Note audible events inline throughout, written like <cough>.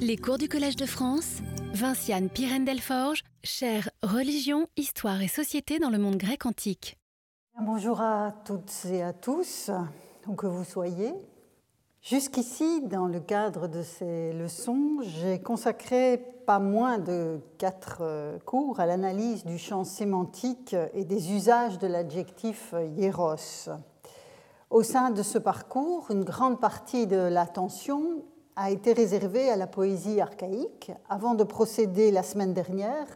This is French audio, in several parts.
Les cours du Collège de France, Vinciane Pirène-Delforge, chère Religion, Histoire et Société dans le monde grec antique. Bonjour à toutes et à tous, où que vous soyez. Jusqu'ici, dans le cadre de ces leçons, j'ai consacré pas moins de quatre euh, cours à l'analyse du champ sémantique et des usages de l'adjectif hieros. Au sein de ce parcours, une grande partie de l'attention a été réservée à la poésie archaïque avant de procéder la semaine dernière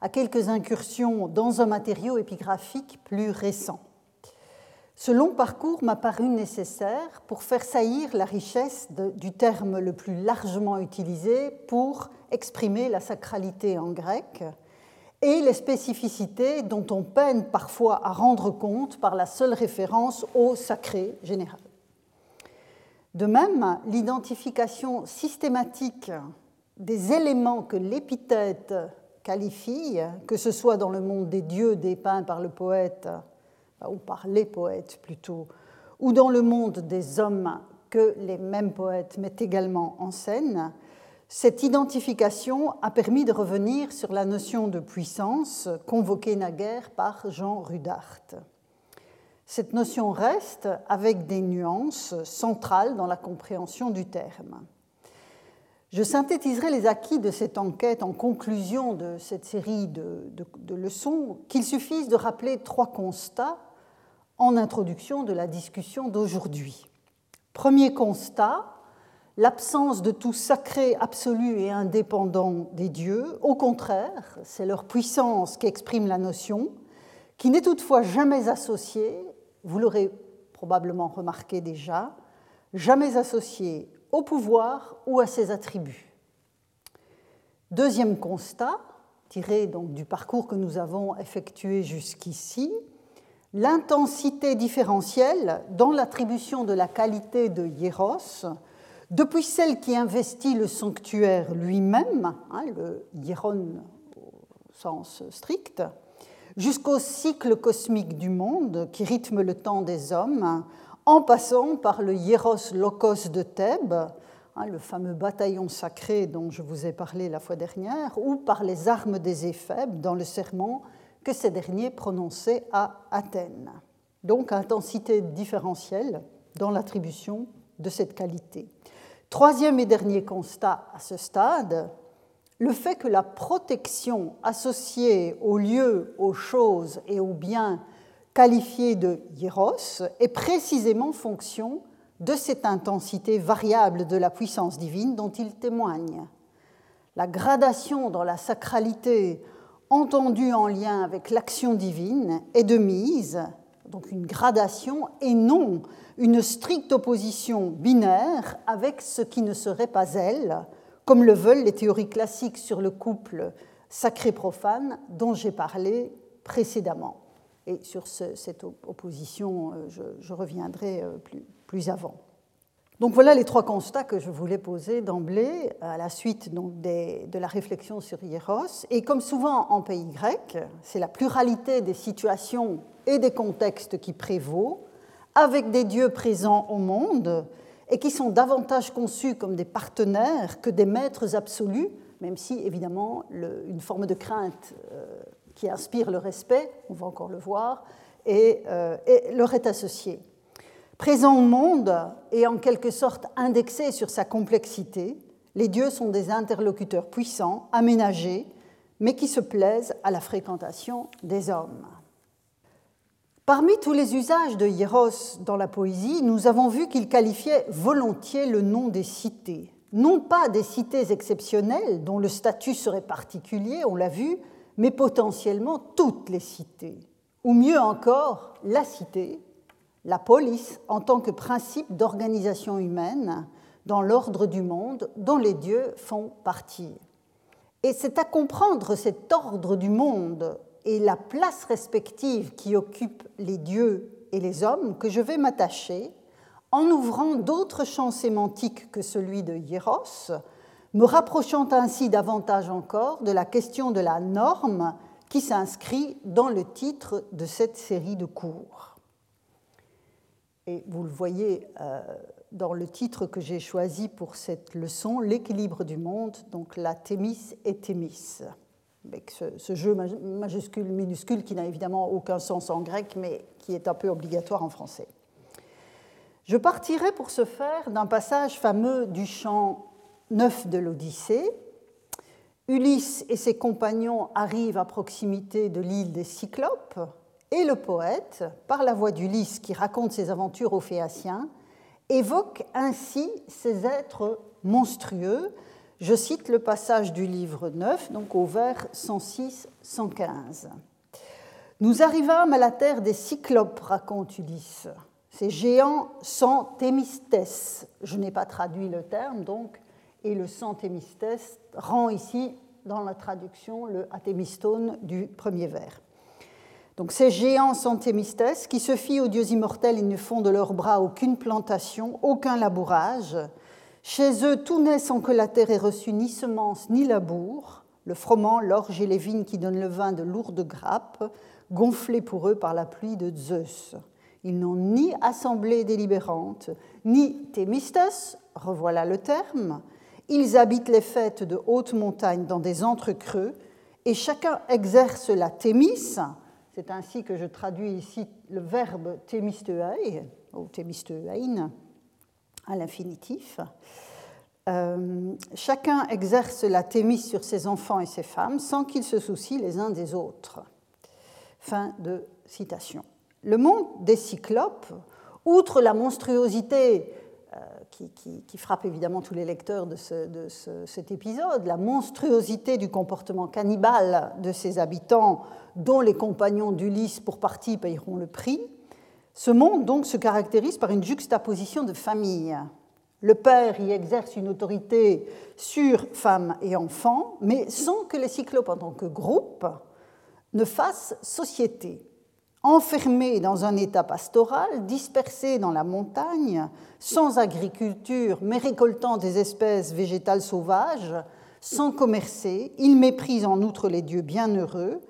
à quelques incursions dans un matériau épigraphique plus récent. Ce long parcours m'a paru nécessaire pour faire saillir la richesse du terme le plus largement utilisé pour exprimer la sacralité en grec et les spécificités dont on peine parfois à rendre compte par la seule référence au sacré général. De même, l'identification systématique des éléments que l'épithète qualifie, que ce soit dans le monde des dieux dépeints par le poète ou par les poètes plutôt, ou dans le monde des hommes que les mêmes poètes mettent également en scène, cette identification a permis de revenir sur la notion de puissance convoquée naguère par Jean Rudart. Cette notion reste avec des nuances centrales dans la compréhension du terme. Je synthétiserai les acquis de cette enquête en conclusion de cette série de, de leçons qu'il suffise de rappeler trois constats en introduction de la discussion d'aujourd'hui. Premier constat, l'absence de tout sacré absolu et indépendant des dieux. Au contraire, c'est leur puissance qui exprime la notion, qui n'est toutefois jamais associée, vous l'aurez probablement remarqué déjà, jamais associée au pouvoir ou à ses attributs. Deuxième constat, tiré donc du parcours que nous avons effectué jusqu'ici, l'intensité différentielle dans l'attribution de la qualité de hieros, depuis celle qui investit le sanctuaire lui-même, hein, le hieron au sens strict, jusqu'au cycle cosmique du monde qui rythme le temps des hommes, en passant par le hieros locos de Thèbes, hein, le fameux bataillon sacré dont je vous ai parlé la fois dernière, ou par les armes des éphèbes dans le serment que ces derniers prononçaient à Athènes. Donc intensité différentielle dans l'attribution de cette qualité. Troisième et dernier constat à ce stade, le fait que la protection associée aux lieux, aux choses et aux biens qualifiés de hieros est précisément fonction de cette intensité variable de la puissance divine dont il témoigne. La gradation dans la sacralité entendu en lien avec l'action divine est de mise, donc une gradation, et non une stricte opposition binaire avec ce qui ne serait pas elle, comme le veulent les théories classiques sur le couple sacré-profane dont j'ai parlé précédemment. Et sur cette opposition, euh, je, reviendrai euh, plus avant. Donc voilà les trois constats que je voulais poser d'emblée à la suite de la réflexion sur Hieros. Et comme souvent en pays grec, c'est la pluralité des situations et des contextes qui prévaut, avec des dieux présents au monde et qui sont davantage conçus comme des partenaires que des maîtres absolus, même si évidemment une forme de crainte euh, qui inspire le respect, on va encore le voir, euh, leur est associée. Présent au monde et en quelque sorte indexé sur sa complexité, les dieux sont des interlocuteurs puissants, aménagés, mais qui se plaisent à la fréquentation des hommes. Parmi tous les usages de Hieros dans la poésie, nous avons vu qu'il qualifiait volontiers le nom des cités. Non pas des cités exceptionnelles dont le statut serait particulier, on l'a vu, mais potentiellement toutes les cités. Ou mieux encore, la cité, la police en tant que principe d'organisation humaine dans l'ordre du monde dont les dieux font partie. Et c'est à comprendre cet ordre du monde et la place respective qui occupent les dieux et les hommes que je vais m'attacher en ouvrant d'autres champs sémantiques que celui de Hieros, me rapprochant ainsi davantage encore de la question de la norme qui s'inscrit dans le titre de cette série de cours. Et vous le voyez euh, dans le titre que j'ai choisi pour cette leçon, L'équilibre du monde, donc la Thémis et Thémis, avec ce, jeu majuscule-minuscule qui n'a évidemment aucun sens en grec, mais qui est un peu obligatoire en français. Je partirai pour ce faire d'un passage fameux du chant 9 de l'Odyssée. Ulysse et ses compagnons arrivent à proximité de l'île des Cyclopes, et le poète, par la voix d'Ulysse qui raconte ses aventures aux Phéaciens, évoque ainsi ces êtres monstrueux. Je cite le passage du livre 9, donc au vers 106-115. Nous arrivâmes à la terre des Cyclopes, raconte Ulysse. Ces géants sans Thémistès. Je n'ai pas traduit le terme, donc, et le sans Thémistès rend ici, dans la traduction, le athémistone du premier vers. Donc ces géants sans Thémistès, qui se fient aux dieux immortels, ils ne font de leurs bras aucune plantation, aucun labourage. Chez eux, tout naît sans que la terre ait reçu ni semence ni labour. Le froment, l'orge et les vignes qui donnent le vin de lourdes grappes, gonflées pour eux par la pluie de Zeus. Ils n'ont ni assemblée délibérante, ni Thémistès, revoilà le terme. Ils habitent les fêtes de hautes montagnes dans des entrecreux, et chacun exerce la Thémis, c'est ainsi que je traduis ici le verbe thémisteuai, ou à l'infinitif. Euh, chacun exerce la thémis sur ses enfants et ses femmes sans qu'ils se soucient les uns des autres. Fin de citation. Le monde des cyclopes, outre la monstruosité euh, qui, frappe évidemment tous les lecteurs de, cet épisode, la monstruosité du comportement cannibale de ses habitants dont les compagnons d'Ulysse pour partie payeront le prix, ce monde donc se caractérise par une juxtaposition de familles. Le père y exerce une autorité sur femmes et enfants, mais sans que les cyclopes en tant que groupe ne fassent société. Enfermés dans un état pastoral, dispersés dans la montagne, sans agriculture, mais récoltant des espèces végétales sauvages, sans commercer, ils méprisent en outre les dieux bienheureux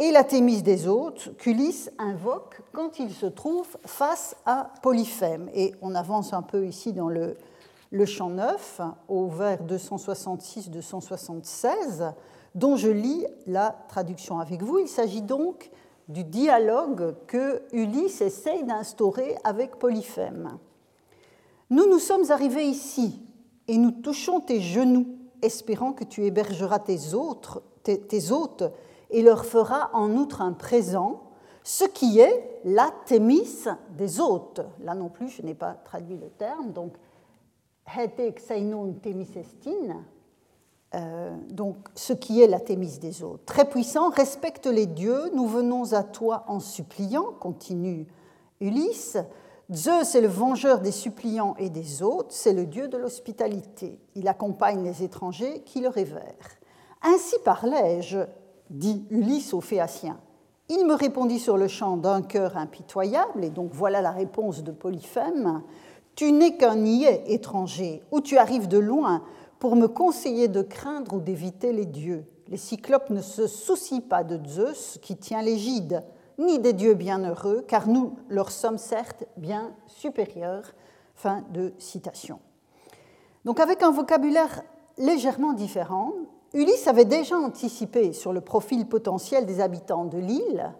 et la Thémis des hôtes qu'Ulysse invoque quand il se trouve face à Polyphème. Et on avance un peu ici dans le, le chant 9, au vers 266-276, dont je lis la traduction avec vous. Il s'agit donc du dialogue que Ulysse essaye d'instaurer avec Polyphème. Nous nous sommes arrivés ici et nous touchons tes genoux, espérant que tu hébergeras tes, autres, tes hôtes et leur fera en outre un présent, ce qui est la thémis des hôtes. Là non plus, je n'ai pas traduit le terme, donc euh, donc ce qui est la thémis des hôtes. Très puissant, respecte les dieux, nous venons à toi en suppliant, continue Ulysse. Zeus est le vengeur des suppliants et des hôtes, c'est le dieu de l'hospitalité. Il accompagne les étrangers qui le révèrent. Ainsi parlais-je, dit Ulysse aux Phéaciens. Il me répondit sur le champ d'un cœur impitoyable, et donc voilà la réponse de Polyphème. Tu n'es qu'un niais étranger, ou tu arrives de loin pour me conseiller de craindre ou d'éviter les dieux. Les cyclopes ne se soucient pas de Zeus qui tient l'égide, ni des dieux bienheureux, car nous leur sommes certes bien supérieurs. Fin de citation. Donc avec un vocabulaire légèrement différent, Ulysse avait déjà anticipé sur le profil potentiel des habitants de l'île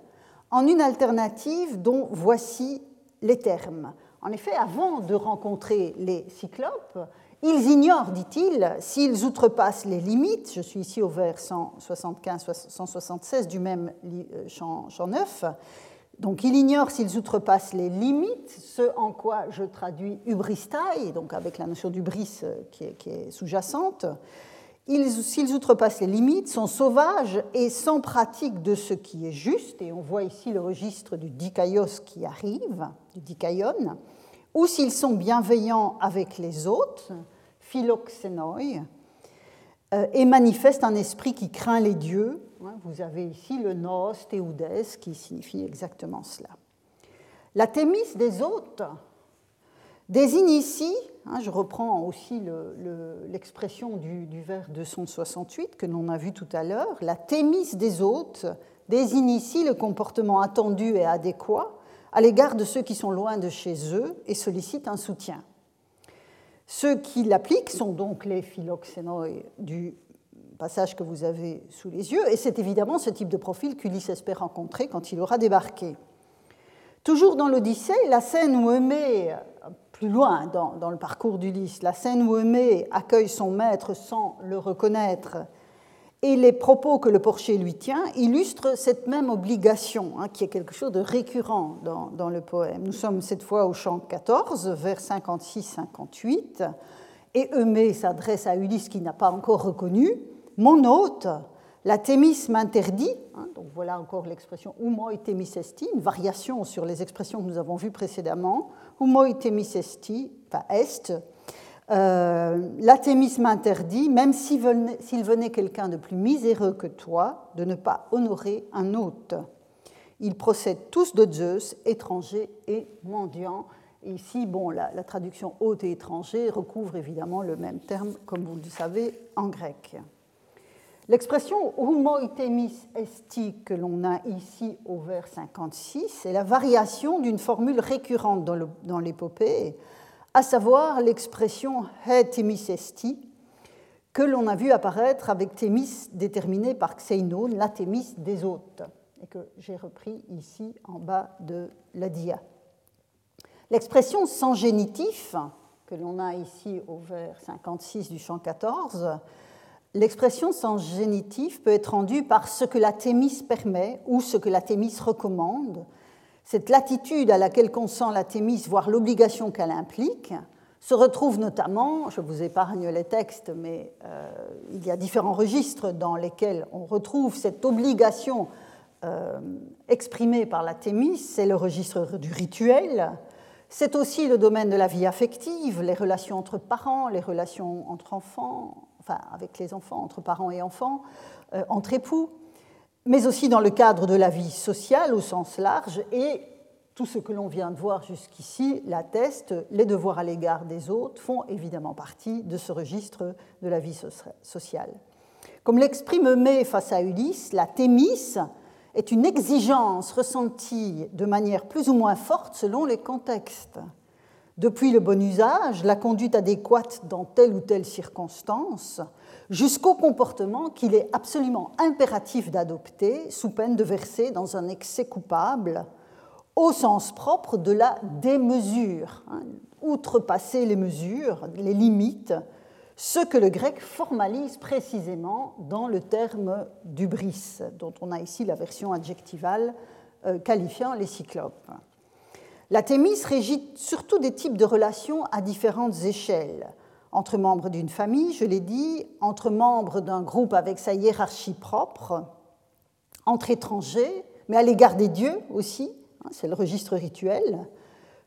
en une alternative dont voici les termes. En effet, avant de rencontrer les cyclopes, ils ignorent, dit-il, s'ils outrepassent les limites, je suis ici au vers 175-176 du même euh, champ, 9, donc il ignore s'ils outrepassent les limites, ce en quoi je traduis ubristai, donc avec la notion d'ubris euh, qui est sous-jacente, s'ils outrepassent les limites, sont sauvages et sans pratique de ce qui est juste, et on voit ici le registre du dikaios qui arrive, du dikaion, ou s'ils sont bienveillants avec les autres, philoxénoi, euh, et manifestent un esprit qui craint les dieux. Vous avez ici le nos théoudès qui signifie exactement cela. La thémis des hôtes désigne ici Hein, je reprends aussi l'expression du, vers 268 que l'on a vu tout à l'heure. La thémis des hôtes désigne ici le comportement attendu et adéquat à l'égard de ceux qui sont loin de chez eux et sollicite un soutien. Ceux qui l'appliquent sont donc les philoxénoi du passage que vous avez sous les yeux, et c'est évidemment ce type de profil qu'Ulysse espère rencontrer quand il aura débarqué. Toujours dans l'Odyssée, la scène où Eumée, plus loin dans, dans le parcours d'Ulysse, la scène où Eumée accueille son maître sans le reconnaître et les propos que le porcher lui tient illustrent cette même obligation, hein, qui est quelque chose de récurrent dans, le poème. Nous sommes cette fois au chant 14, vers 56-58, et Eumée s'adresse à Ulysse qui n'a pas encore reconnu Mon hôte, la Thémis m'interdit, hein, donc voilà encore l'expression umoi esti, une variation sur les expressions que nous avons vues précédemment, umoi esti, enfin est, euh, L'athémis m'interdit, même s'il venait, quelqu'un de plus miséreux que toi, de ne pas honorer un hôte. Ils procèdent tous de Zeus, étrangers et mendiants. ici, bon, la, traduction hôte et étranger recouvre évidemment le même terme, comme vous le savez, en grec. L'expression homoitémis esti que l'on a ici au vers 56 est la variation d'une formule récurrente dans l'épopée à savoir l'expression he Thémis esti, que l'on a vu apparaître avec Thémis déterminé par Xeinon, la Thémis des hôtes, et que j'ai repris ici en bas de la dia. L'expression sans génitif, que l'on a ici au vers 56 du chant 14, l'expression sans génitif peut être rendue par ce que la Thémis permet ou ce que la Thémis recommande, cette latitude à laquelle consent la Thémis, voire l'obligation qu'elle implique, se retrouve notamment, je vous épargne les textes, mais euh, il y a différents registres dans lesquels on retrouve cette obligation euh, exprimée par la Thémis, c'est le registre du rituel, c'est aussi le domaine de la vie affective, les relations entre parents, les relations entre enfants, enfin avec les enfants, entre parents et enfants, euh, entre époux mais aussi dans le cadre de la vie sociale au sens large, et tout ce que l'on vient de voir jusqu'ici l'atteste, les devoirs à l'égard des autres font évidemment partie de ce registre de la vie sociale. Comme l'exprime Eumée face à Ulysse, la thémis est une exigence ressentie de manière plus ou moins forte selon les contextes. Depuis le bon usage, la conduite adéquate dans telle ou telle circonstance, jusqu'au comportement qu'il est absolument impératif d'adopter sous peine de verser dans un excès coupable au sens propre de la démesure, hein, outrepasser les mesures, les limites, ce que le grec formalise précisément dans le terme d'ubris, dont on a ici la version adjectivale euh, qualifiant les cyclopes. La thémis régit surtout des types de relations à différentes échelles entre membres d'une famille, je l'ai dit, entre membres d'un groupe avec sa hiérarchie propre, entre étrangers, mais à l'égard des dieux aussi, hein, c'est le registre rituel,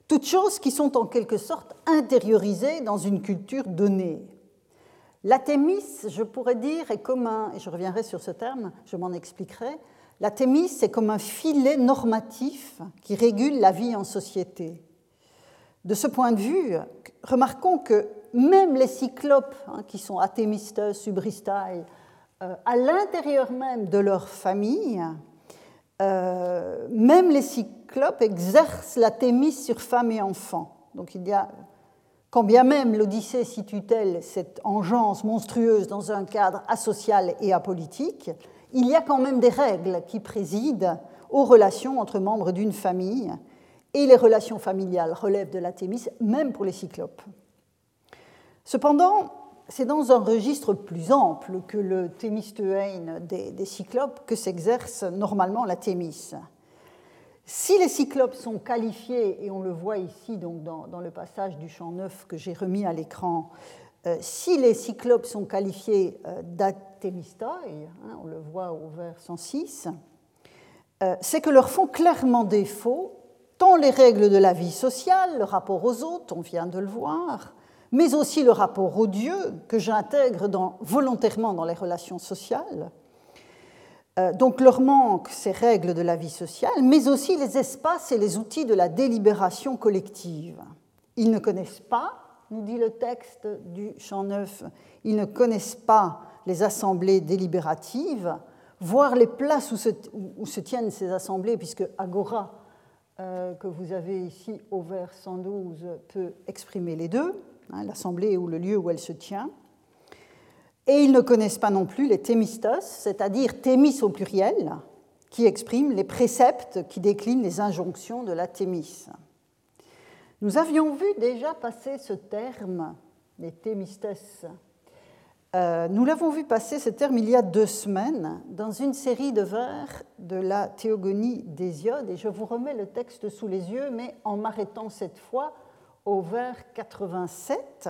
toutes choses qui sont en quelque sorte intériorisées dans une culture donnée. La thémis, je pourrais dire, est comme un, et je reviendrai sur ce terme, je m'en expliquerai, la thémis, c'est comme un filet normatif qui régule la vie en société. De ce point de vue, remarquons que même les cyclopes, hein, qui sont athémistes, subristae, euh, à l'intérieur même de leur famille, euh, même les cyclopes exercent la thémis sur femmes et enfants. Donc il y a, quand bien même l'Odyssée situe-t-elle cette engeance monstrueuse dans un cadre asocial et apolitique, il y a quand même des règles qui président aux relations entre membres d'une famille, et les relations familiales relèvent de la thémis, même pour les cyclopes. Cependant, c'est dans un registre plus ample que le thémistein des, cyclopes que s'exerce normalement la thémis. Si les cyclopes sont qualifiés, et on le voit ici donc dans, le passage du champ 9 que j'ai remis à l'écran, si les cyclopes sont qualifiés euh, hein, on le voit au vers 106, euh, c'est que leur font clairement défaut tant les règles de la vie sociale, le rapport aux autres, on vient de le voir, mais aussi le rapport au Dieu que j'intègre volontairement dans les relations sociales. Euh, donc leur manque ces règles de la vie sociale, mais aussi les espaces et les outils de la délibération collective. Ils ne connaissent pas, nous dit le texte du chant 9, ils ne connaissent pas les assemblées délibératives, voire les places où se, tiennent ces assemblées, puisque Agora, euh, que vous avez ici au vers 112, peut exprimer les deux. hein, l'assemblée ou le lieu où elle se tient. Et ils ne connaissent pas non plus les thémistos, c'est-à-dire thémis au pluriel, qui expriment les préceptes qui déclinent les injonctions de la thémis. Nous avions vu déjà passer ce terme, les thémistes. Euh, nous l'avons vu passer ce terme il y a deux semaines dans une série de vers de la Théogonie d'Hésiode, et je vous remets le texte sous les yeux, mais en m'arrêtant cette fois au vers 87.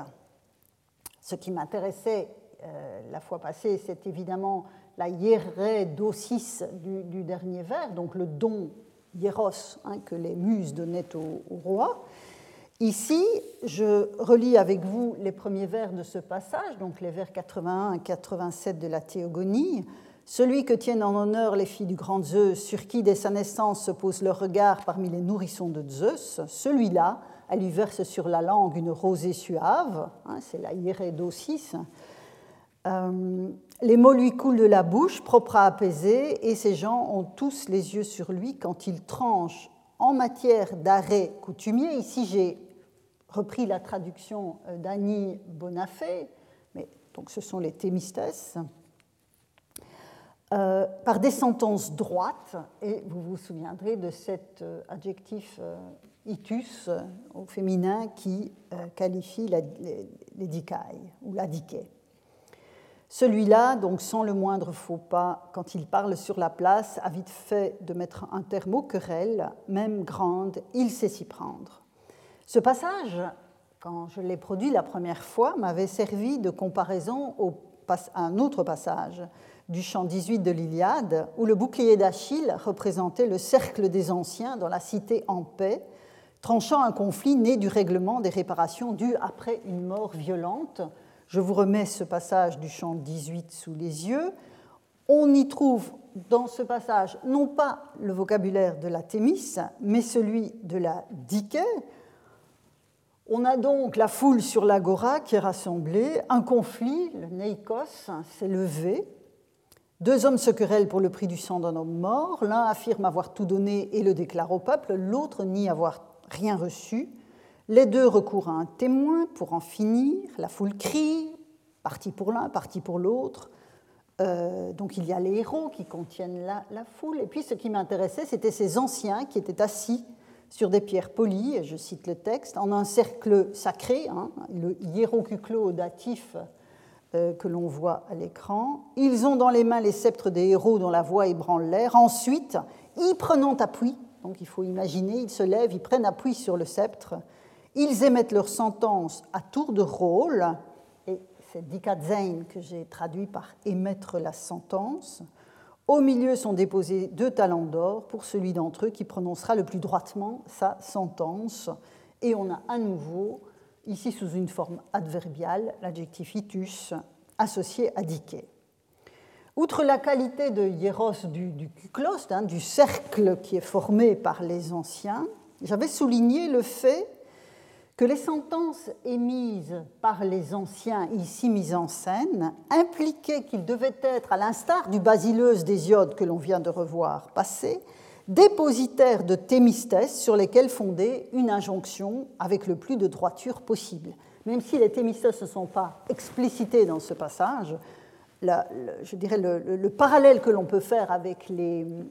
Ce qui m'intéressait euh, la fois passée, c'est évidemment la hiéré d'Osis du, dernier vers, donc le don hieros hein, que les muses donnaient au, roi. Ici, je relis avec vous les premiers vers de ce passage, donc les vers 81 et 87 de la Théogonie. Celui que tiennent en honneur les filles du grand Zeus, sur qui dès sa naissance se pose leur regard parmi les nourrissons de Zeus, celui-là, elle lui verse sur la langue une rosée suave, hein, c'est la hiéré d'Osis, euh, les mots lui coulent de la bouche, propre à apaiser, et ces gens ont tous les yeux sur lui quand il tranche en matière d'arrêt coutumier. Ici, j'ai repris la traduction euh, d'Annie Bonafé, mais donc ce sont les thémistes, euh, par des sentences droites, et vous vous souviendrez de cet adjectif itus au féminin qui qualifie les, les, ou la diquée. Celui-là, donc sans le moindre faux pas, quand il parle sur la place, a vite fait de mettre un terme aux querelles, même grande, il sait s'y prendre. Ce passage, quand je l'ai produit la première fois, m'avait servi de comparaison à un autre passage du chant 18 de l'Iliade, où le bouclier d'Achille représentait le cercle des anciens dans la cité en paix, tranchant un conflit né du règlement des réparations dues après une mort violente je vous remets ce passage du chant 18 sous les yeux. On y trouve dans ce passage non pas le vocabulaire de la Thémis, mais celui de la Diké. On a donc la foule sur l'agora qui est rassemblée, un conflit, le Neikos, s'est levé. Deux hommes se querellent pour le prix du sang d'un homme mort. L'un affirme avoir tout donné et le déclare au peuple, l'autre nie avoir rien reçu. Les deux recourent à un témoin pour en finir. La foule crie, partie pour l'un, partie pour l'autre. Euh, donc il y a les héros qui contiennent la, foule. Et puis ce qui m'intéressait, c'était ces anciens qui étaient assis sur des pierres polies, je cite le texte, en un cercle sacré, hein, le hiérocuclo datif euh, que l'on voit à l'écran. Ils ont dans les mains les sceptres des héros dont la voix ébranle l'air. Ensuite, y prenant appui, donc il faut imaginer, ils se lèvent, ils prennent appui sur le sceptre, ils émettent leur sentence à tour de rôle, et c'est dikatzein que j'ai traduit par émettre la sentence. Au milieu sont déposés deux talents d'or pour celui d'entre eux qui prononcera le plus droitement sa sentence. Et on a à nouveau, ici sous une forme adverbiale, l'adjectif itus associé à diké. Outre la qualité de hieros du, du hein, du cercle qui est formé par les anciens, j'avais souligné le fait que les sentences émises par les anciens, ici mises en scène, impliquaient qu'ils devaient être, à l'instar du basileus d'Hésiode que l'on vient de revoir passer, dépositaires de thémistès sur lesquels fonder une injonction avec le plus de droiture possible. Même si les thémistès ne sont pas explicités dans ce passage, je dirais le, parallèle que l'on peut faire avec le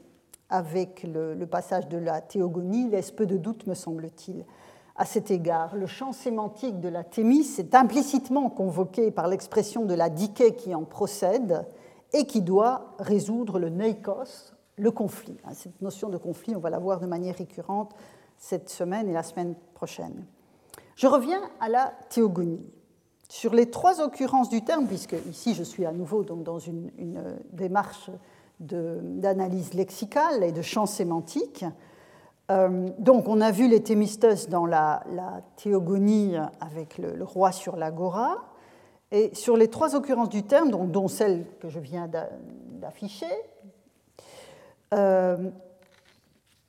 passage de la théogonie laisse peu de doute, me semble-t-il. À cet égard, le champ sémantique de la thémis est implicitement convoqué par l'expression de la diké qui en procède et qui doit résoudre le neikos, le conflit. Hein, cette notion de conflit, on va la voir de manière récurrente cette semaine et la semaine prochaine. Je reviens à la théogonie. Sur les trois occurrences du terme, puisque ici je suis à nouveau dans une, démarche d'analyse lexicale et de champ sémantique, euh, donc, on a vu les thémistes dans la, théogonie avec le, roi sur l'agora. Et sur les trois occurrences du terme, dont, celle que je viens d'afficher, euh,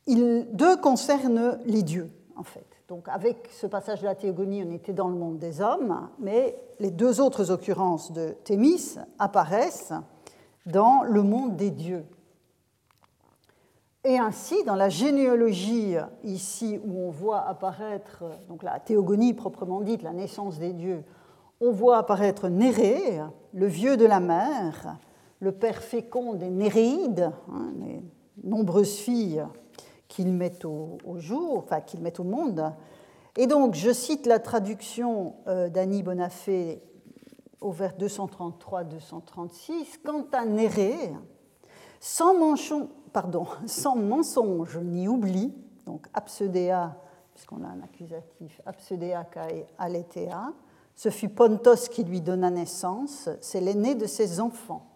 deux concernent les dieux, en fait. Donc, avec ce passage de la théogonie, on était dans le monde des hommes, mais les deux autres occurrences de Thémis apparaissent dans le monde des dieux. Et ainsi, dans la généalogie, ici où on voit apparaître donc la théogonie proprement dite, la naissance des dieux, on voit apparaître Néré, le vieux de la mer, le père fécond des Néréides, hein, les nombreuses filles qu'il met au, jour, enfin qu'il met au monde. Et donc, je cite la traduction euh, d'Annie Bonafé au vers 233-236. Quant à Néré, sans, pardon, <laughs> sans mensonge ni oubli, donc absedea, puisqu'on a un accusatif, absedea kai aletea, ce fut Pontos qui lui donna naissance, c'est l'aîné de ses enfants.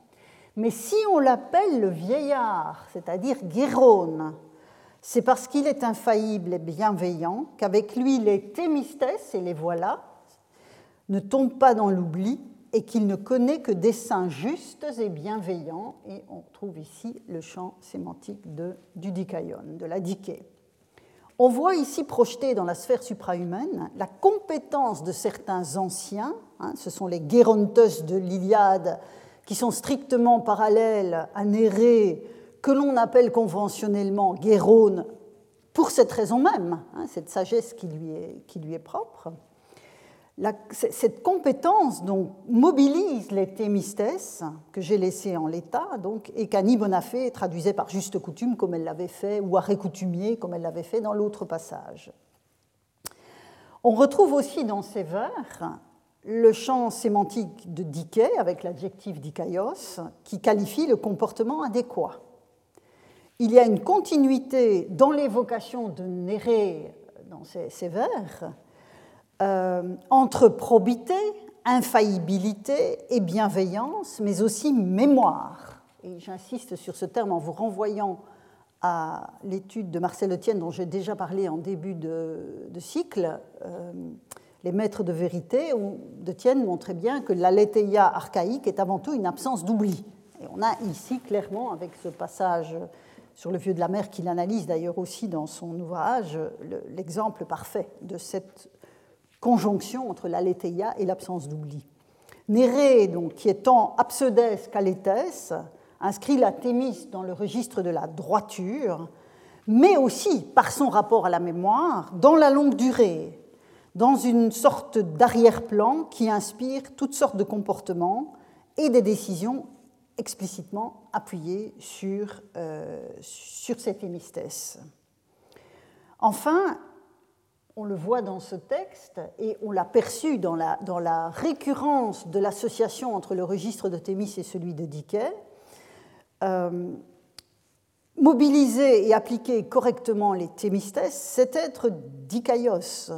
Mais si on l'appelle le vieillard, c'est-à-dire Guérone, c'est parce qu'il est infaillible et bienveillant qu'avec lui les thémistès, et les voilà, ne tombent pas dans l'oubli et qu'il ne connaît que des saints justes et bienveillants. Et on trouve ici le champ sémantique de, du dikaion, de la diké. On voit ici projeté dans la sphère suprahumaine la compétence de certains anciens, hein, ce sont les Gérontes de l'Iliade, qui sont strictement parallèles à Néré, que l'on appelle conventionnellement Guérone, pour cette raison même, hein, cette sagesse qui lui est propre. Cette compétence mobilise les thémistès que j'ai laissés en l'état donc, et qu'Annie Bonafé traduisait par juste coutume comme elle l'avait fait, ou à récoutumier comme elle l'avait fait dans l'autre passage. On retrouve aussi dans ces vers le champ sémantique de Diké avec l'adjectif dikaios qui qualifie le comportement adéquat il y a une continuité dans l'évocation de Néré dans ces, vers euh, entre probité, infaillibilité et bienveillance, mais aussi mémoire. Et j'insiste sur ce terme en vous renvoyant à l'étude de Marcel Etienne dont j'ai déjà parlé en début de, cycle, euh, Les maîtres de vérité, où Etienne montrait bien que l'aletheia archaïque est avant tout une absence d'oubli. Et on a ici clairement, avec ce passage sur le vieux de la mer, qu'il analyse d'ailleurs aussi dans son ouvrage, l'exemple parfait de cette conjonction entre l'aletheia et l'absence d'oubli. Néré, donc, qui est tant absodès qu'aléthès, inscrit la Thémis dans le registre de la droiture, mais aussi, par son rapport à la mémoire, dans la longue durée, dans une sorte d'arrière-plan qui inspire toutes sortes de comportements et des décisions explicitement appuyé sur, euh, sur cette hémistèse. Enfin, on le voit dans ce texte et on l'a perçu dans la, récurrence de l'association entre le registre de Thémis et celui de Dickey. Euh, mobiliser et appliquer correctement les thémistès, c'est être dikaios.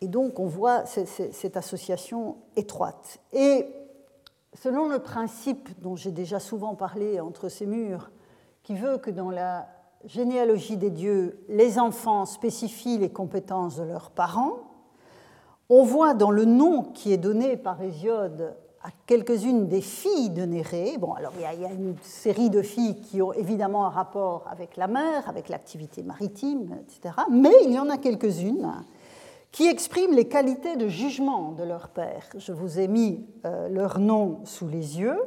Et donc on voit cette association étroite. Et selon le principe dont j'ai déjà souvent parlé entre ces murs, qui veut que dans la généalogie des dieux, les enfants spécifient les compétences de leurs parents, on voit dans le nom qui est donné par Hésiode à quelques-unes des filles de Néré, bon, alors il y, a, une série de filles qui ont évidemment un rapport avec la mer, avec l'activité maritime, etc., mais il y en a quelques-unes qui expriment les qualités de jugement de leur père. Je vous ai mis euh, leur nom sous les yeux.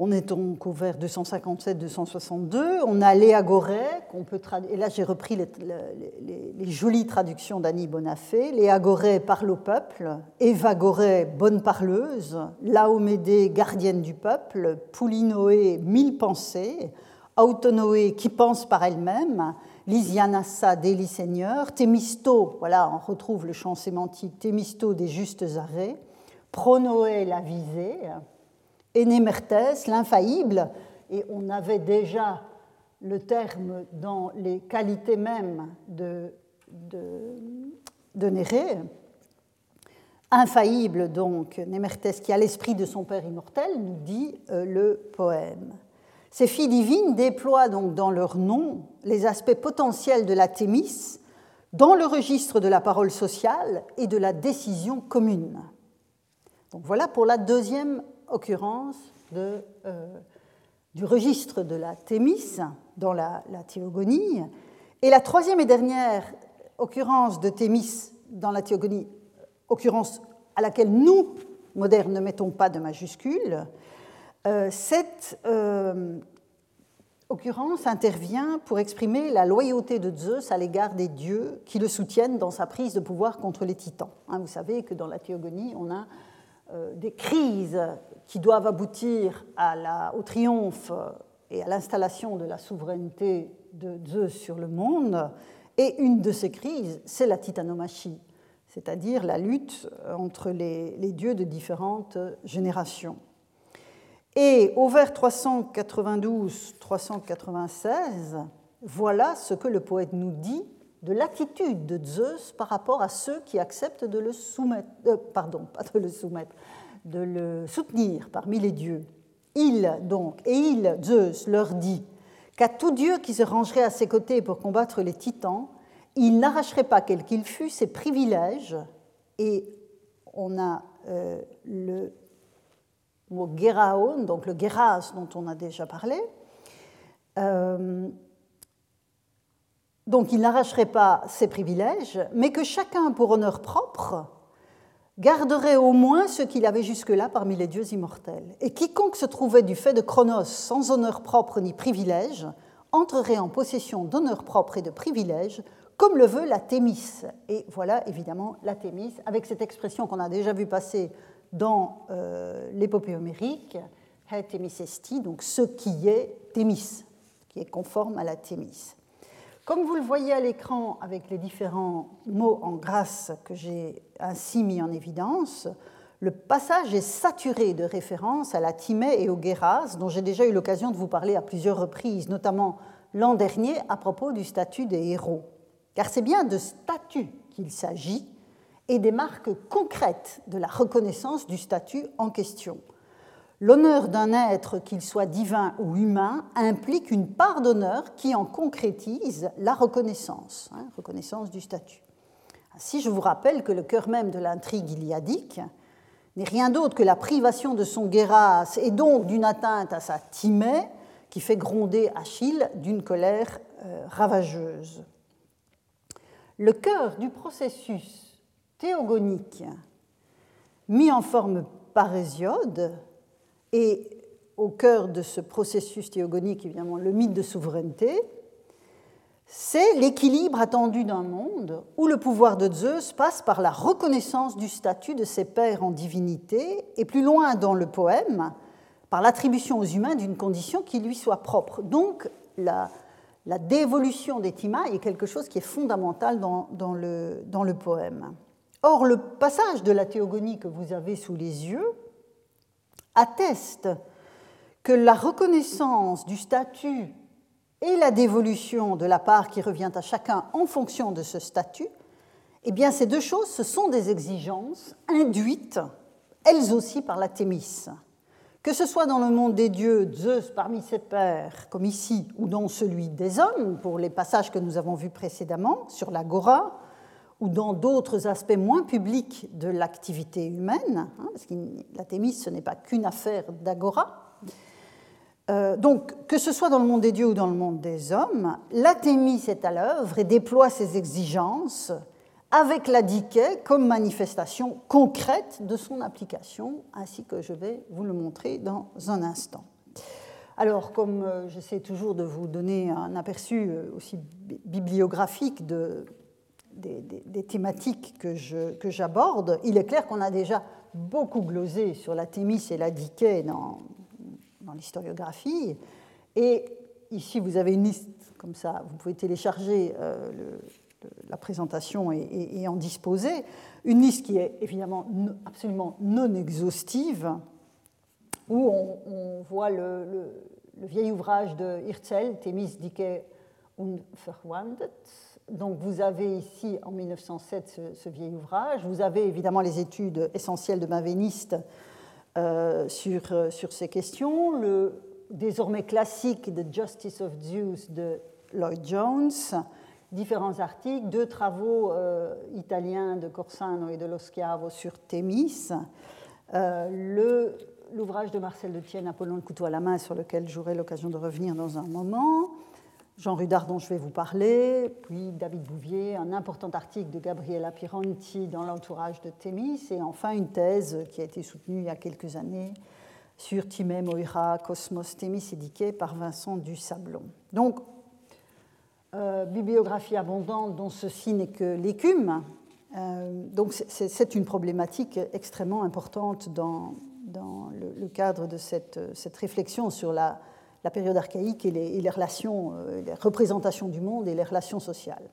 On est donc au vers 257-262. On a Léa Goret, qu'on peut traduire. Et là, j'ai repris les, jolies traductions d'Annie Bonafé. Léa Goret parle au peuple. Eva Goret, bonne parleuse. Laomédée, gardienne du peuple. Poulinoé, mille pensées. Autonoé, qui pense par elle-même. Lysianassa, délit seigneur, Thémisto, voilà, on retrouve le champ sémantique, Thémisto des justes arrêts, Pronoé, la visée, Énémertès, l'infaillible, et on avait déjà le terme dans les qualités mêmes de, de, Néré, infaillible donc, Némertès qui a l'esprit de son père immortel, nous dit euh, le poème. Ces filles divines déploient donc dans leur nom les aspects potentiels de la Thémis dans le registre de la parole sociale et de la décision commune. Donc voilà pour la deuxième occurrence de, euh, du registre de la Thémis dans la, théogonie. Et la troisième et dernière occurrence de Thémis dans la théogonie, occurrence à laquelle nous, modernes, ne mettons pas de majuscule, euh, cette euh, occurrence intervient pour exprimer la loyauté de Zeus à l'égard des dieux qui le soutiennent dans sa prise de pouvoir contre les titans. Hein, vous savez que dans la théogonie, on a des crises qui doivent aboutir au triomphe et à l'installation de la souveraineté de Zeus sur le monde. Et une de ces crises, c'est la titanomachie, c'est-à-dire la lutte entre les, les dieux de différentes générations. Et au vers 392-396, voilà ce que le poète nous dit de l'attitude de Zeus par rapport à ceux qui acceptent de le soumettre, euh, pardon, pas de le soumettre, de le soutenir parmi les dieux. Il donc, et il, Zeus, leur dit qu'à tout dieu qui se rangerait à ses côtés pour combattre les titans, il n'arracherait pas, quel qu'il fût, ses privilèges. Et on a euh, le mot Geraon, donc le Geras dont on a déjà parlé. Euh, donc il n'arracherait pas ses privilèges, mais que chacun, pour honneur propre, garderait au moins ce qu'il avait jusque-là parmi les dieux immortels. Et quiconque se trouvait du fait de Chronos sans honneur propre ni privilège entrerait en possession d'honneur propre et de privilèges, comme le veut la Thémis. Et voilà évidemment la Thémis, avec cette expression qu'on a déjà vu passer dans euh, l'épopée homérique, Esti, donc ce qui est Thémis, qui est conforme à la Thémis. Comme vous le voyez à l'écran avec les différents mots en grâce que j'ai ainsi mis en évidence, le passage est saturé de références à la Timée et au Guéras, dont j'ai déjà eu l'occasion de vous parler à plusieurs reprises, notamment l'an dernier à propos du statut des héros. Car c'est bien de statut qu'il s'agit et des marques concrètes de la reconnaissance du statut en question. L'honneur d'un être, qu'il soit divin ou humain, implique une part d'honneur qui en concrétise la reconnaissance, hein, reconnaissance du statut. Ainsi, je vous rappelle que le cœur même de l'intrigue iliadique n'est rien d'autre que la privation de son Guéras et donc d'une atteinte à sa Timée qui fait gronder Achille d'une colère euh, ravageuse. Le cœur du processus théogonique mis en forme parésiode et au cœur de ce processus théogonique, évidemment, le mythe de souveraineté, c'est l'équilibre attendu d'un monde où le pouvoir de Zeus passe par la reconnaissance du statut de ses pairs en divinité et plus loin dans le poème, par l'attribution aux humains d'une condition qui lui soit propre. Donc la, dévolution des Timae est quelque chose qui est fondamental dans le poème. Or, le passage de la théogonie que vous avez sous les yeux atteste que la reconnaissance du statut et la dévolution de la part qui revient à chacun en fonction de ce statut, eh bien ces deux choses, ce sont des exigences induites, elles aussi, par la Thémis. Que ce soit dans le monde des dieux, Zeus parmi ses pères, comme ici, ou dans celui des hommes, pour les passages que nous avons vus précédemment sur l'agora, ou dans d'autres aspects moins publics de l'activité humaine, hein, parce que la ce n'est pas qu'une affaire d'agora. Euh, donc, que ce soit dans le monde des dieux ou dans le monde des hommes, la Thémis est à l'œuvre et déploie ses exigences avec la diquet comme manifestation concrète de son application, ainsi que je vais vous le montrer dans un instant. Alors, comme euh, j'essaie toujours de vous donner un aperçu euh, aussi bibliographique de des, thématiques que j'aborde, il est clair qu'on a déjà beaucoup glosé sur la Thémis et la Diké dans, l'historiographie. Et ici, vous avez une liste comme ça, vous pouvez télécharger euh, la présentation et, en disposer. Une liste qui est évidemment absolument non exhaustive, où on, voit le, vieil ouvrage de Hirzel, Thémis Dike und Verwandet, donc vous avez ici en 1907 ce, vieil ouvrage. Vous avez évidemment les études essentielles de Mavéniste euh, sur, euh, sur, ces questions. Le désormais classique The Justice of Zeus de Lloyd Jones. Différents articles, deux travaux euh, italiens de Corsano et de Loschiavo sur Thémis. L'ouvrage de Marcel de Tienne, Apollon le couteau à la main, sur lequel j'aurai l'occasion de revenir dans un moment. Jean Rudard dont je vais vous parler, puis David Bouvier, un important article de Gabriela Piranti dans l'entourage de Thémis, et enfin une thèse qui a été soutenue il y a quelques années sur Timée, Moira, Cosmos, Thémis Diké par Vincent du Sablon. Donc, euh, bibliographie abondante dont ceci n'est que l'écume. Euh, donc, c'est une problématique extrêmement importante dans, dans le, cadre de cette, cette réflexion sur la, la période archaïque et les, relations, euh, les représentations du monde et les relations sociales.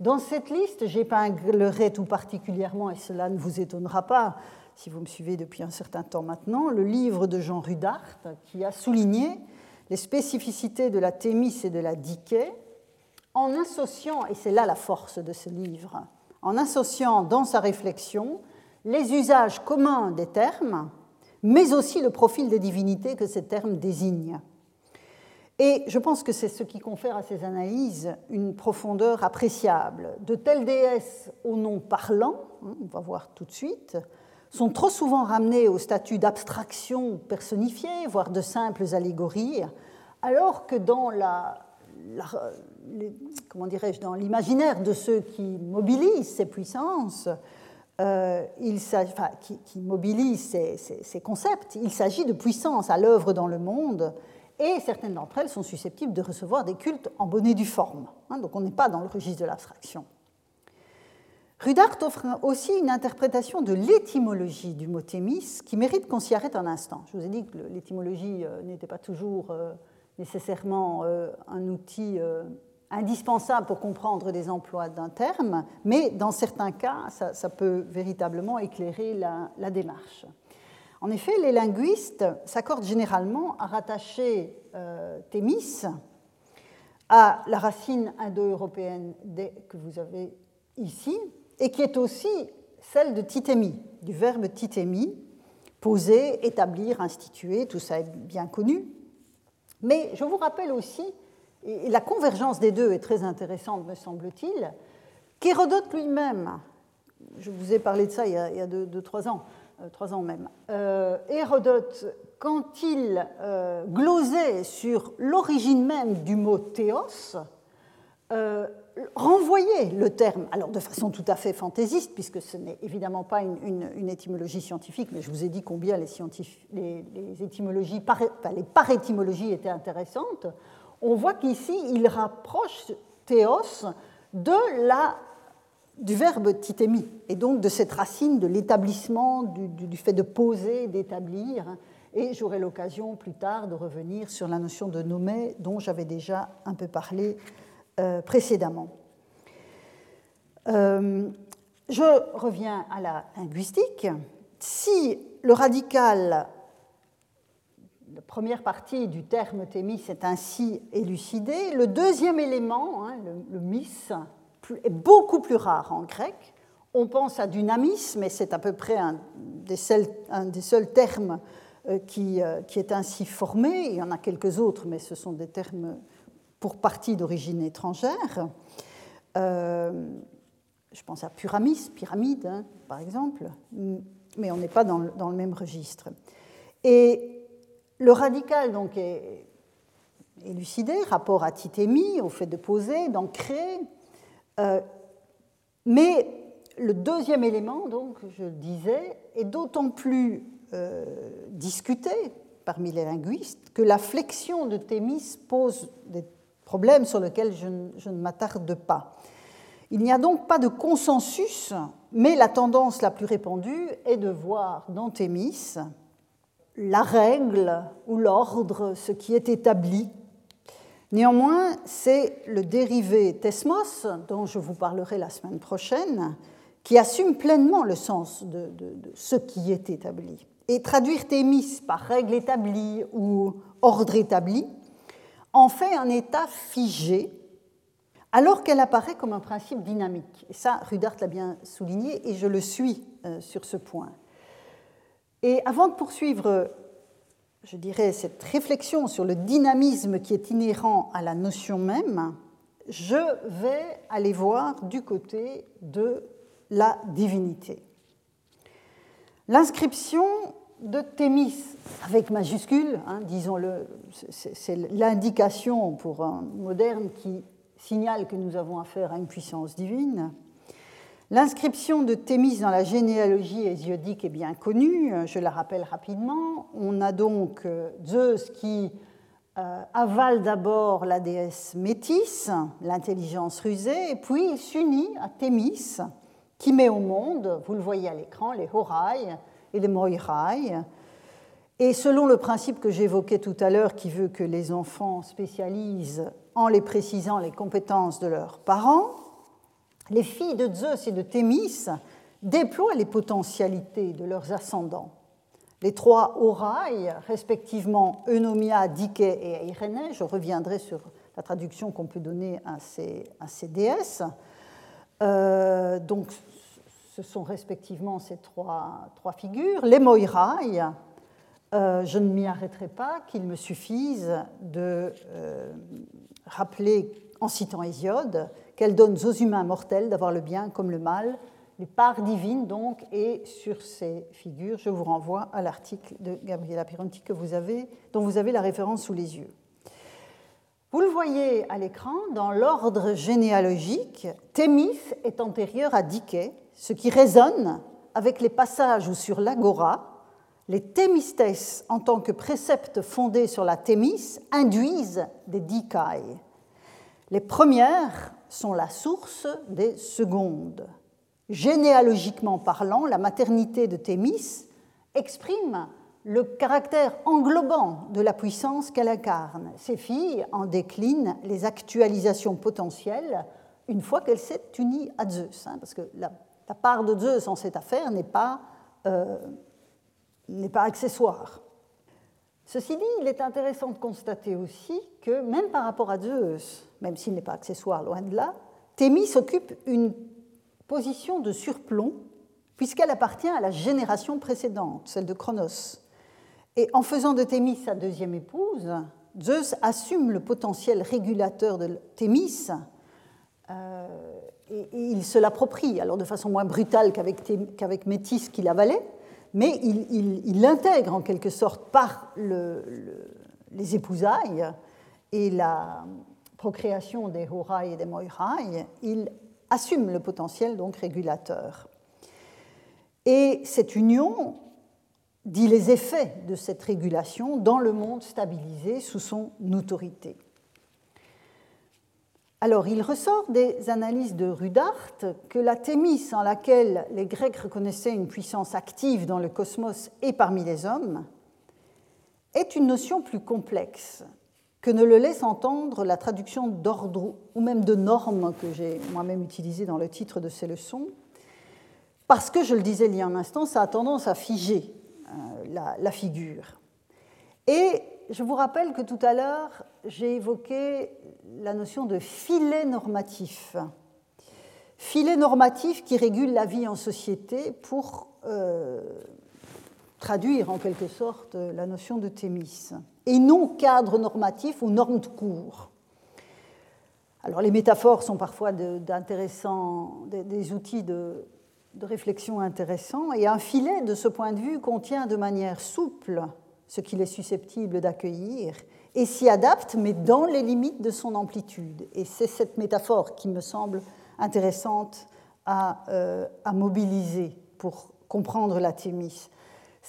Dans cette liste, j'épinglerai tout particulièrement, et cela ne vous étonnera pas si vous me suivez depuis un certain temps maintenant, le livre de Jean Rudart qui a souligné les spécificités de la Thémis et de la Diké en associant, et c'est là la force de ce livre, en associant dans sa réflexion les usages communs des termes, mais aussi le profil des divinités que ces termes désignent. Et je pense que c'est ce qui confère à ces analyses une profondeur appréciable. De telles déesses au nom parlant, hein, on va voir tout de suite, sont trop souvent ramenées au statut d'abstraction personnifiée, voire de simples allégories, alors que dans la, comment dirais-je, dans l'imaginaire de ceux qui mobilisent ces puissances, euh, qui, mobilisent ces concepts, il s'agit de puissances à l'œuvre dans le monde et certaines d'entre elles sont susceptibles de recevoir des cultes en bonne et due forme. Hein, donc on n'est pas dans le registre de l'abstraction. Rudart offre aussi une interprétation de l'étymologie du mot thémis qui mérite qu'on s'y arrête un instant. Je vous ai dit que l'étymologie euh, n'était pas toujours euh, nécessairement euh, un outil indispensable pour comprendre les emplois d'un terme, mais dans certains cas, ça, peut véritablement éclairer la démarche. En effet, les linguistes s'accordent généralement à rattacher euh, Thémis à la racine indo-européenne que vous avez ici, et qui est aussi celle de titémi, du verbe titémi, poser, établir, instituer, tout ça est bien connu. Mais je vous rappelle aussi, et la convergence des deux est très intéressante, me semble-t-il, qu'Hérodote lui-même, je vous ai parlé de ça il y a, deux, trois ans, trois ans même, euh, Hérodote, quand il euh, glosait sur l'origine même du mot théos, renvoyait le terme, alors de façon tout à fait fantaisiste, puisque ce n'est évidemment pas une, étymologie scientifique, mais je vous ai dit combien les, étymologies, les parétymologies étaient intéressantes, on voit qu'ici, il rapproche théos de la du verbe titémi, et donc de cette racine de l'établissement, du, fait de poser, d'établir. Et j'aurai l'occasion plus tard de revenir sur la notion de nommer dont j'avais déjà un peu parlé euh, précédemment. Euh, je reviens à la linguistique. Si le radical, la première partie du terme thémis est ainsi élucidé, le deuxième élément, hein, le, le mis, est beaucoup plus rare en grec. On pense à dynamisme, et c'est à peu près un des seuls, un des seuls termes euh, qui, euh, qui, est ainsi formé. Il y en a quelques autres, mais ce sont des termes pour partie d'origine étrangère. Euh, je pense à pyramis, pyramide, hein, par exemple, mais on n'est pas dans le, dans le, même registre. Et le radical donc est élucidé, rapport à titémie, au fait de poser, d'ancrer, euh, mais le deuxième élément, donc, je le disais, est d'autant plus euh, discuté parmi les linguistes que la flexion de Thémis pose des problèmes sur lesquels je, je ne m'attarde pas. Il n'y a donc pas de consensus, mais la tendance la plus répandue est de voir dans Thémis la règle ou l'ordre, ce qui est établi Néanmoins, c'est le dérivé tesmos, dont je vous parlerai la semaine prochaine, qui assume pleinement le sens de, ce qui est établi. Et traduire thémis par règle établie ou ordre établi en fait un état figé, alors qu'elle apparaît comme un principe dynamique. Et ça, Rudart l'a bien souligné, et je le suis euh, sur ce point. Et avant de poursuivre je dirais, cette réflexion sur le dynamisme qui est inhérent à la notion même, je vais aller voir du côté de la divinité. L'inscription de Thémis, avec majuscule, hein, disons-le, c'est l'indication pour un moderne qui signale que nous avons affaire à une puissance divine. L'inscription de Thémis dans la généalogie hésiodique est bien connue, je la rappelle rapidement. On a donc euh, Zeus qui euh, avale d'abord la déesse Métis, l'intelligence rusée, et puis il s'unit à Thémis, qui met au monde, vous le voyez à l'écran, les Horai et les Moirai. Et selon le principe que j'évoquais tout à l'heure, qui veut que les enfants spécialisent en les précisant les compétences de leurs parents, les filles de Zeus et de Thémis déploient les potentialités de leurs ascendants. Les trois Horai, respectivement Eunomia, Dike et Irénée, je reviendrai sur la traduction qu'on peut donner à ces, à déesses, euh, donc ce sont respectivement ces trois, trois figures. Les Moirai, euh, je ne m'y arrêterai pas, qu'il me suffise de euh, rappeler en citant Hésiode qu'elle donne aux humains mortels d'avoir le bien comme le mal, les parts divines donc, et sur ces figures, je vous renvoie à l'article de Gabriela Pironti que vous avez, dont vous avez la référence sous les yeux. Vous le voyez à l'écran, dans l'ordre généalogique, Thémis est antérieur à Dike, ce qui résonne avec les passages où sur l'agora, les thémistes, en tant que préceptes fondés sur la Thémis, induisent des dikai. Les premières sont la source des secondes. Généalogiquement parlant, la maternité de Thémis exprime le caractère englobant de la puissance qu'elle incarne. Ces filles en déclinent les actualisations potentielles une fois qu'elle s'est unie à Zeus, hein, parce que la, part de Zeus en cette affaire n'est pas, euh, pas accessoire. Ceci dit, il est intéressant de constater aussi que même par rapport à Zeus, même s'il n'est pas accessoire, loin de là, Thémis occupe une position de surplomb puisqu'elle appartient à la génération précédente, celle de Cronos. Et en faisant de Thémis sa deuxième épouse, Zeus assume le potentiel régulateur de Thémis euh, et, il se l'approprie, alors de façon moins brutale qu'avec Métis qui l'avalait, mais il, l'intègre en quelque sorte par les épousailles et la procréation des Horai et des Moirai, il assume le potentiel donc régulateur. Et cette union dit les effets de cette régulation dans le monde stabilisé sous son autorité. Alors, il ressort des analyses de Rudart que la Thémis en laquelle les Grecs reconnaissaient une puissance active dans le cosmos et parmi les hommes est une notion plus complexe que ne le laisse entendre la traduction d'ordre ou même de normes que j'ai moi-même utilisée dans le titre de ces leçons, parce que, je le disais il y a un instant, ça a tendance à figer euh, la figure. Et je vous rappelle que tout à l'heure, j'ai évoqué la notion de filet normatif. Filet normatif qui régule la vie en société pour euh, traduire en quelque sorte la notion de Thémis, et non cadre normatif ou norme de cours. Alors les métaphores sont parfois d'intéressants, des, outils de, de réflexion intéressants, et un filet, de ce point de vue, contient de manière souple ce qu'il est susceptible d'accueillir, et s'y adapte, mais dans les limites de son amplitude. Et c'est cette métaphore qui me semble intéressante à, euh, mobiliser pour comprendre la Thémis.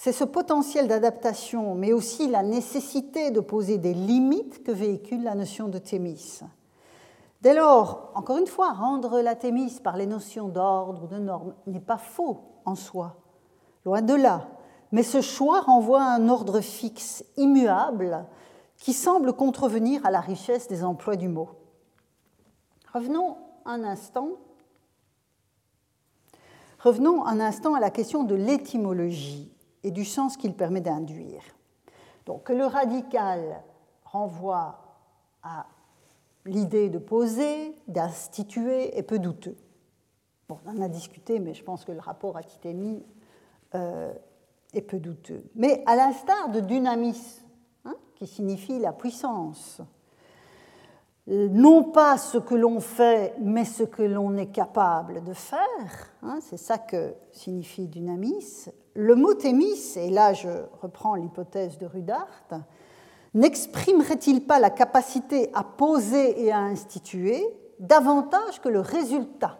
C'est ce potentiel d'adaptation, mais aussi la nécessité de poser des limites que véhicule la notion de Thémis. Dès lors, encore une fois, rendre la Thémis par les notions d'ordre ou de norme n'est pas faux en soi, loin de là mais ce choix renvoie à un ordre fixe, immuable, qui semble contrevenir à la richesse des emplois du mot. Revenons un instant. Revenons un instant à la question de l'étymologie et du sens qu'il permet d'induire. Donc, que le radical renvoie à l'idée de poser, d'instituer est peu douteux. Bon, on en a discuté, mais je pense que le rapport à Titémie euh, est peu douteux. Mais à l'instar de dynamis, hein, qui signifie la puissance, non pas ce que l'on fait, mais ce que l'on est capable de faire, hein, c'est ça que signifie dynamis, le mot thémis, et là je reprends l'hypothèse de Rudart, n'exprimerait-il pas la capacité à poser et à instituer davantage que le résultat?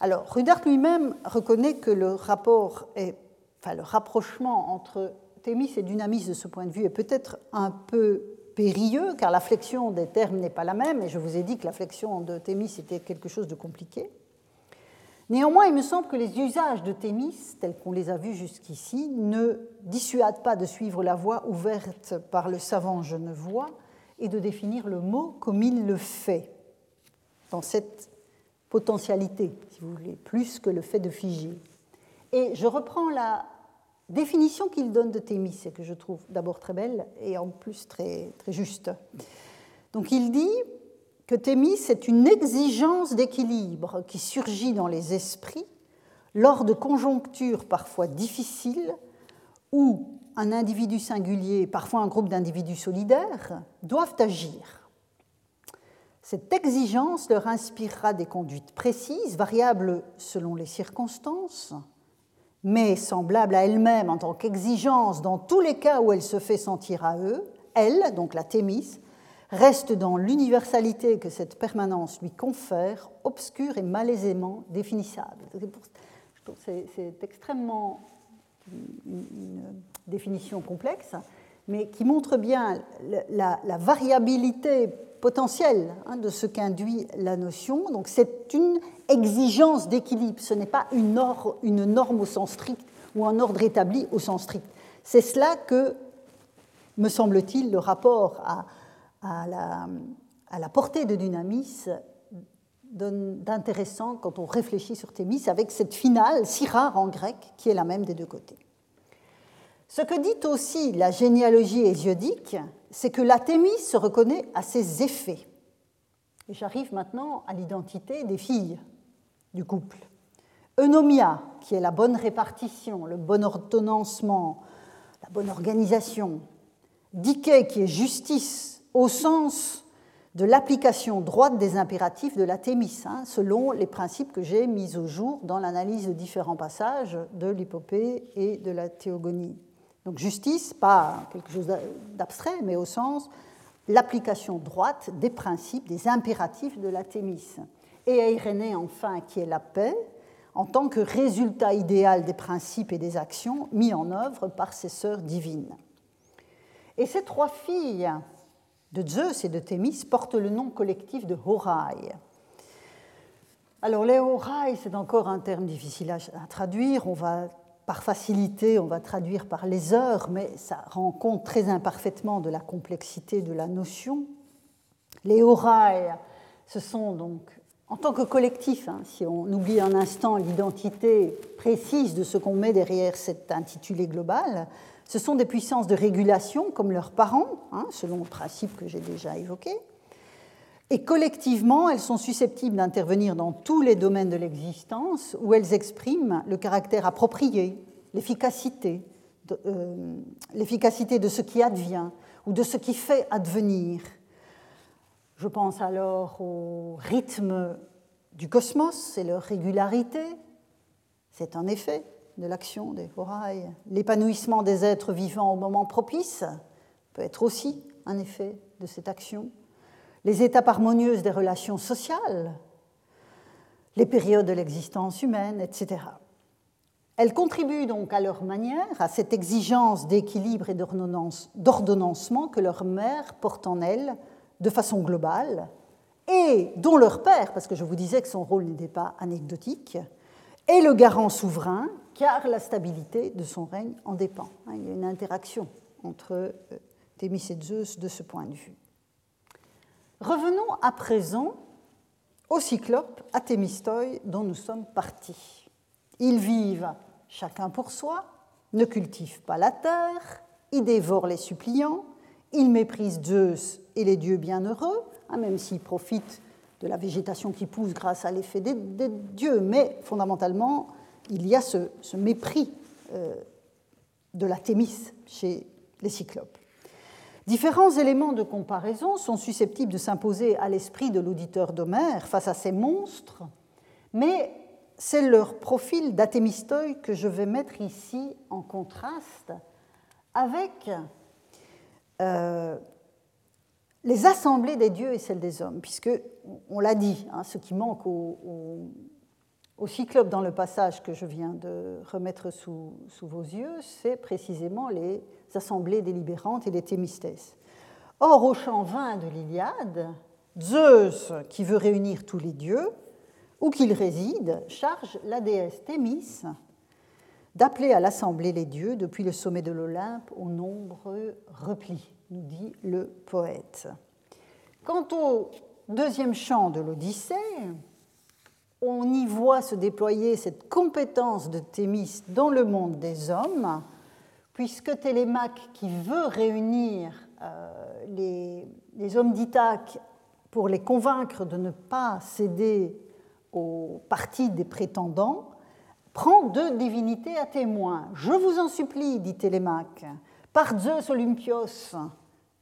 Alors, Rudart lui-même reconnaît que le rapport enfin, le rapprochement entre Thémis et Dynamis de ce point de vue est peut-être un peu périlleux, car la flexion des termes n'est pas la même, et je vous ai dit que la flexion de Thémis était quelque chose de compliqué. Néanmoins, il me semble que les usages de Thémis, tels qu'on les a vus jusqu'ici, ne dissuadent pas de suivre la voie ouverte par le savant genevois et de définir le mot comme il le fait, dans cette potentialité, si vous voulez, plus que le fait de figer. Et je reprends la définition qu'il donne de Thémis, et que je trouve d'abord très belle et en plus très, très juste. Donc il dit que Thémis est une exigence d'équilibre qui surgit dans les esprits lors de conjonctures parfois difficiles où un individu singulier, parfois un groupe d'individus solidaires, doivent agir. Cette exigence leur inspirera des conduites précises, variables selon les circonstances, mais semblable à elle-même en tant qu'exigence dans tous les cas où elle se fait sentir à eux, elle, donc la Thémis, reste dans l'universalité que cette permanence lui confère, obscure et malaisément définissable. C'est extrêmement une définition complexe, mais qui montre bien la, variabilité potentielle hein, de ce qu'induit la notion. Donc c'est une exigence d'équilibre, ce n'est pas une, une norme au sens strict ou un ordre établi au sens strict. C'est cela que, me semble-t-il, le rapport à, à la, portée de Dynamis d'intéressant quand on réfléchit sur Thémis avec cette finale si rare en grec qui est la même des deux côtés. Ce que dit aussi la généalogie hésiodique, c'est que la Thémis se reconnaît à ses effets. Et j'arrive maintenant à l'identité des filles du couple. Eunomia, qui est la bonne répartition, le bon ordonnancement, la bonne organisation. Dike, qui est justice, au sens de l'application droite des impératifs de la Thémis, hein, selon les principes que j'ai mis au jour dans l'analyse de différents passages de l'hypopée et de la théogonie. Donc justice, pas quelque chose d'abstrait, mais au sens l'application droite des principes, des impératifs de la Thémis. Et Irénée, enfin, qui est la paix, en tant que résultat idéal des principes et des actions mis en œuvre par ses sœurs divines. Et ces trois filles de Zeus et de Thémis portent le nom collectif de Horai. Alors les Horai, c'est encore un terme difficile à, traduire. On va par facilité, on va traduire par les heures, mais ça rend compte très imparfaitement de la complexité de la notion. Les Horai, ce sont donc, en tant que collectif, hein, si on oublie un instant l'identité précise de ce qu'on met derrière cet intitulé global, ce sont des puissances de régulation comme leurs parents, hein, selon le principe que j'ai déjà évoqué. Et collectivement, elles sont susceptibles d'intervenir dans tous les domaines de l'existence où elles expriment le caractère approprié, l'efficacité, euh, l'efficacité de ce qui advient ou de ce qui fait advenir. Je pense alors au rythme du cosmos et leur régularité. C'est un effet de l'action des Horai. L'épanouissement des êtres vivants au moment propice peut être aussi un effet de cette action. Les étapes harmonieuses des relations sociales, les périodes de l'existence humaine, etc. Elles contribuent donc à leur manière à cette exigence d'équilibre et d'ordonnancement que leur mère porte en elles de façon globale et dont leur père, parce que je vous disais que son rôle n'était pas anecdotique, est le garant souverain car la stabilité de son règne en dépend. Hein, il y a une interaction entre euh, Thémis et Zeus de ce point de vue. Revenons à présent au cyclope, à Thémistoi, dont nous sommes partis. Ils vivent chacun pour soi, ne cultivent pas la terre, ils dévorent les suppliants, ils méprisent Zeus et les dieux bienheureux, hein, même s'ils profitent de la végétation qui pousse grâce à l'effet des, des, dieux, mais fondamentalement, il y a ce, mépris euh, de la Thémis chez les cyclopes. Différents éléments de comparaison sont susceptibles de s'imposer à l'esprit de l'auditeur d'Homère face à ces monstres, mais c'est leur profil d'Athémistoi que je vais mettre ici en contraste avec euh, les assemblées des dieux et celles des hommes, puisque, on l'a dit, hein, ce qui manque aux au cyclope dans le passage que je viens de remettre sous, vos yeux, c'est précisément les assemblées délibérantes et les thémistès. Or, au chant 20 de l'Iliade, Zeus, qui veut réunir tous les dieux, où qu'il réside, charge la déesse Thémis d'appeler à l'assemblée les dieux depuis le sommet de l'Olympe aux nombreux replis, nous dit le poète. Quant au deuxième chant de l'Odyssée, on y voit se déployer cette compétence de Thémis dans le monde des hommes, puisque Télémaque, qui veut réunir euh, les, hommes d'Ithaque pour les convaincre de ne pas céder au parti des prétendants, prend deux divinités à témoin. Je vous en supplie, dit Télémaque, par Zeus Olympios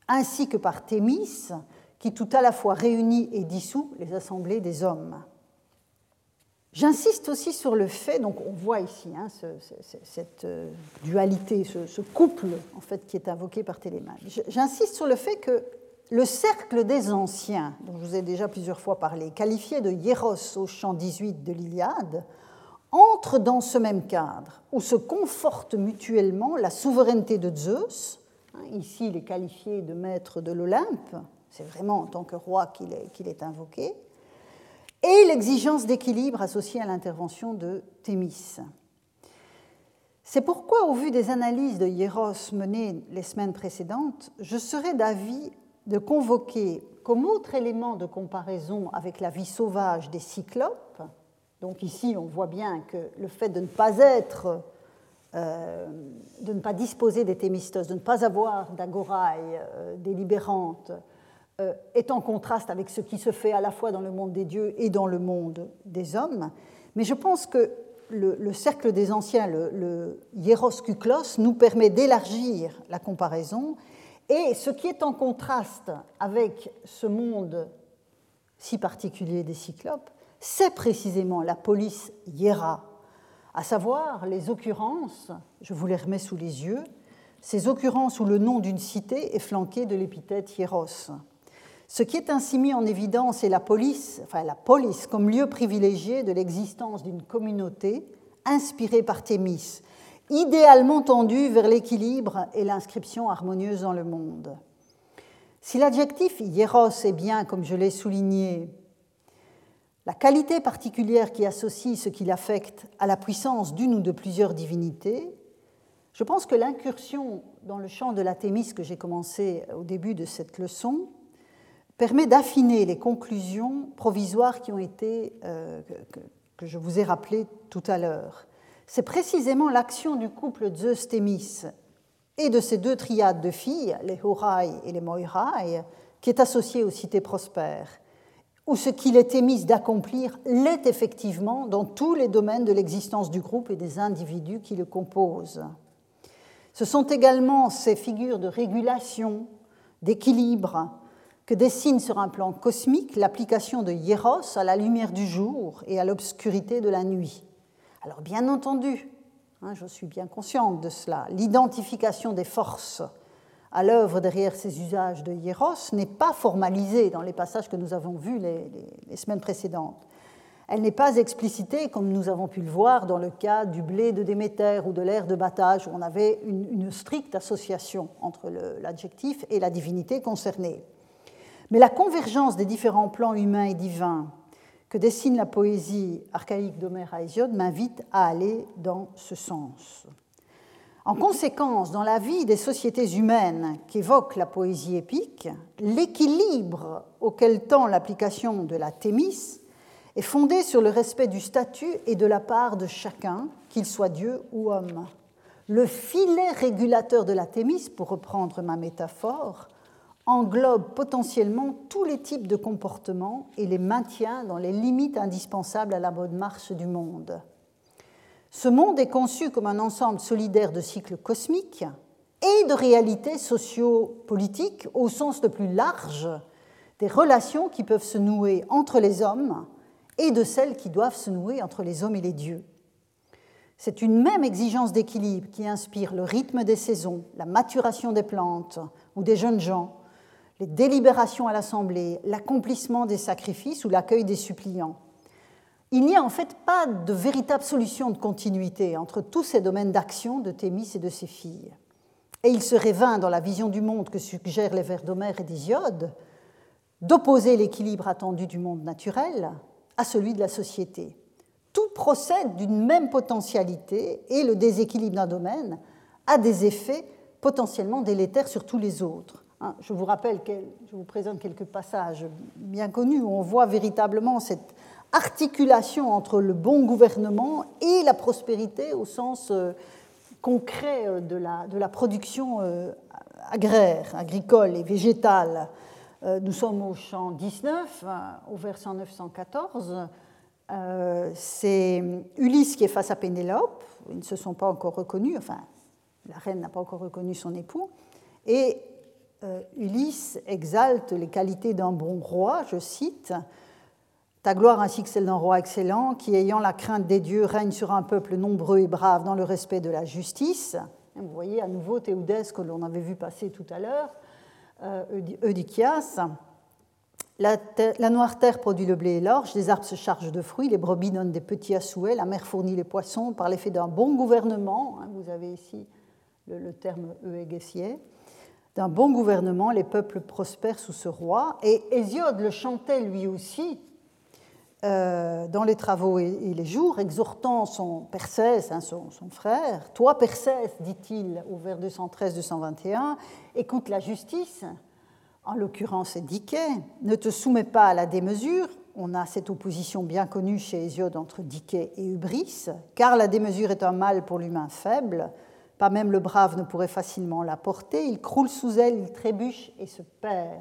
ainsi que par Thémis, qui tout à la fois réunit et dissout les assemblées des hommes. J'insiste aussi sur le fait, donc on voit ici hein, cette euh, dualité, ce, couple en fait qui est invoqué par Télémaque. J'insiste sur le fait que le cercle des anciens, dont je vous ai déjà plusieurs fois parlé, qualifié de hieros au chant 18 de l'Iliade, entre dans ce même cadre où se confortent mutuellement la souveraineté de Zeus, hein, ici il est qualifié de maître de l'Olympe, c'est vraiment en tant que roi qu'il est, est, invoqué, et l'exigence d'équilibre associée à l'intervention de Thémis. C'est pourquoi, au vu des analyses de Hieros menées les semaines précédentes, je serais d'avis de convoquer comme autre élément de comparaison avec la vie sauvage des cyclopes, donc ici on voit bien que le fait de ne pas être, euh, de ne pas disposer des thémistos, de ne pas avoir d'agorailles euh, délibérantes, est en contraste avec ce qui se fait à la fois dans le monde des dieux et dans le monde des hommes. Mais je pense que le, cercle des anciens, le, le kuklos, nous permet d'élargir la comparaison. Et ce qui est en contraste avec ce monde si particulier des cyclopes, c'est précisément la police hiera, à savoir les occurrences, je vous les remets sous les yeux, ces occurrences où le nom d'une cité est flanqué de l'épithète hieros. Ce qui est ainsi mis en évidence est la police, enfin la police comme lieu privilégié de l'existence d'une communauté inspirée par Thémis, idéalement tendue vers l'équilibre et l'inscription harmonieuse dans le monde. Si l'adjectif hieros est bien, comme je l'ai souligné, la qualité particulière qui associe ce qu'il affecte à la puissance d'une ou de plusieurs divinités, je pense que l'incursion dans le champ de la Thémis que j'ai commencé au début de cette leçon permet d'affiner les conclusions provisoires qui ont été, euh, que, je vous ai rappelées tout à l'heure. C'est précisément l'action du couple Zeus-Thémis et de ces deux triades de filles, les Horai et les Moirai, qui est associée aux cités prospères, où ce qu'il est émis d'accomplir l'est effectivement dans tous les domaines de l'existence du groupe et des individus qui le composent. Ce sont également ces figures de régulation, d'équilibre, que dessine sur un plan cosmique l'application de Hieros à la lumière du jour et à l'obscurité de la nuit. Alors bien entendu, hein, je suis bien consciente de cela, l'identification des forces à l'œuvre derrière ces usages de Hieros n'est pas formalisée dans les passages que nous avons vus les, semaines précédentes. Elle n'est pas explicitée comme nous avons pu le voir dans le cas du blé de Déméter ou de l'air de battage où on avait une stricte association entre l'adjectif et la divinité concernée. Mais la convergence des différents plans humains et divins que dessine la poésie archaïque d'Homère à Hésiode m'invite à aller dans ce sens. En conséquence, dans la vie des sociétés humaines qu'évoque la poésie épique, l'équilibre auquel tend l'application de la thémis est fondé sur le respect du statut et de la part de chacun, qu'il soit Dieu ou homme. Le filet régulateur de la thémis, pour reprendre ma métaphore, englobe potentiellement tous les types de comportements et les maintient dans les limites indispensables à la bonne marche du monde. Ce monde est conçu comme un ensemble solidaire de cycles cosmiques et de réalités sociopolitiques au sens le plus large des relations qui peuvent se nouer entre les hommes et de celles qui doivent se nouer entre les hommes et les dieux. C'est une même exigence d'équilibre qui inspire le rythme des saisons, la maturation des plantes ou des jeunes gens, les délibérations à l'Assemblée, l'accomplissement des sacrifices ou l'accueil des suppliants. il n'y a en fait pas de véritable solution de continuité entre tous ces domaines d'action de Thémis et de ses filles. Et il serait vain dans la vision du monde que suggèrent les vers d'Homère et d'Hésiode d'opposer l'équilibre attendu du monde naturel à celui de la société. Tout procède d'une même potentialité et le déséquilibre d'un domaine a des effets potentiellement délétères sur tous les autres. Hein, je vous rappelle, je vous présente quelques passages bien connus où on voit véritablement cette articulation entre le bon gouvernement et la prospérité au sens euh, concret euh, de la, production euh, agraire, agricole et végétale. Nous sommes au champ 19, au verset 914. C'est Ulysse qui est face à Pénélope. Ils ne se sont pas encore reconnus, enfin, la reine n'a pas encore reconnu son époux. Et Ulysse exalte les qualités d'un bon roi, je cite, ta gloire ainsi que celle d'un roi excellent, qui, ayant la crainte des dieux, règne sur un peuple nombreux et brave dans le respect de la justice. Vous voyez à nouveau Théodès que l'on avait vu passer tout à l'heure, euh. La, noire terre produit le blé et l'orge, les arbres se chargent de fruits, les brebis donnent des petits à souhait, la mer fournit les poissons par l'effet d'un bon gouvernement. Hein, vous avez ici le, le terme euégessier d'un bon gouvernement, les peuples prospèrent sous ce roi. Et Hésiode le chantait lui aussi euh, dans les travaux et, les jours, exhortant son Persès, hein, son, frère. Toi, Persès, dit-il au vers 213-221, écoute la justice, en l'occurrence Diquet, ne te soumets pas à la démesure. On a cette opposition bien connue chez Hésiode entre Diquet et Hubris, car la démesure est un mal pour l'humain faible. Pas même le brave ne pourrait facilement la porter. Il croule sous elle, il trébuche et se perd.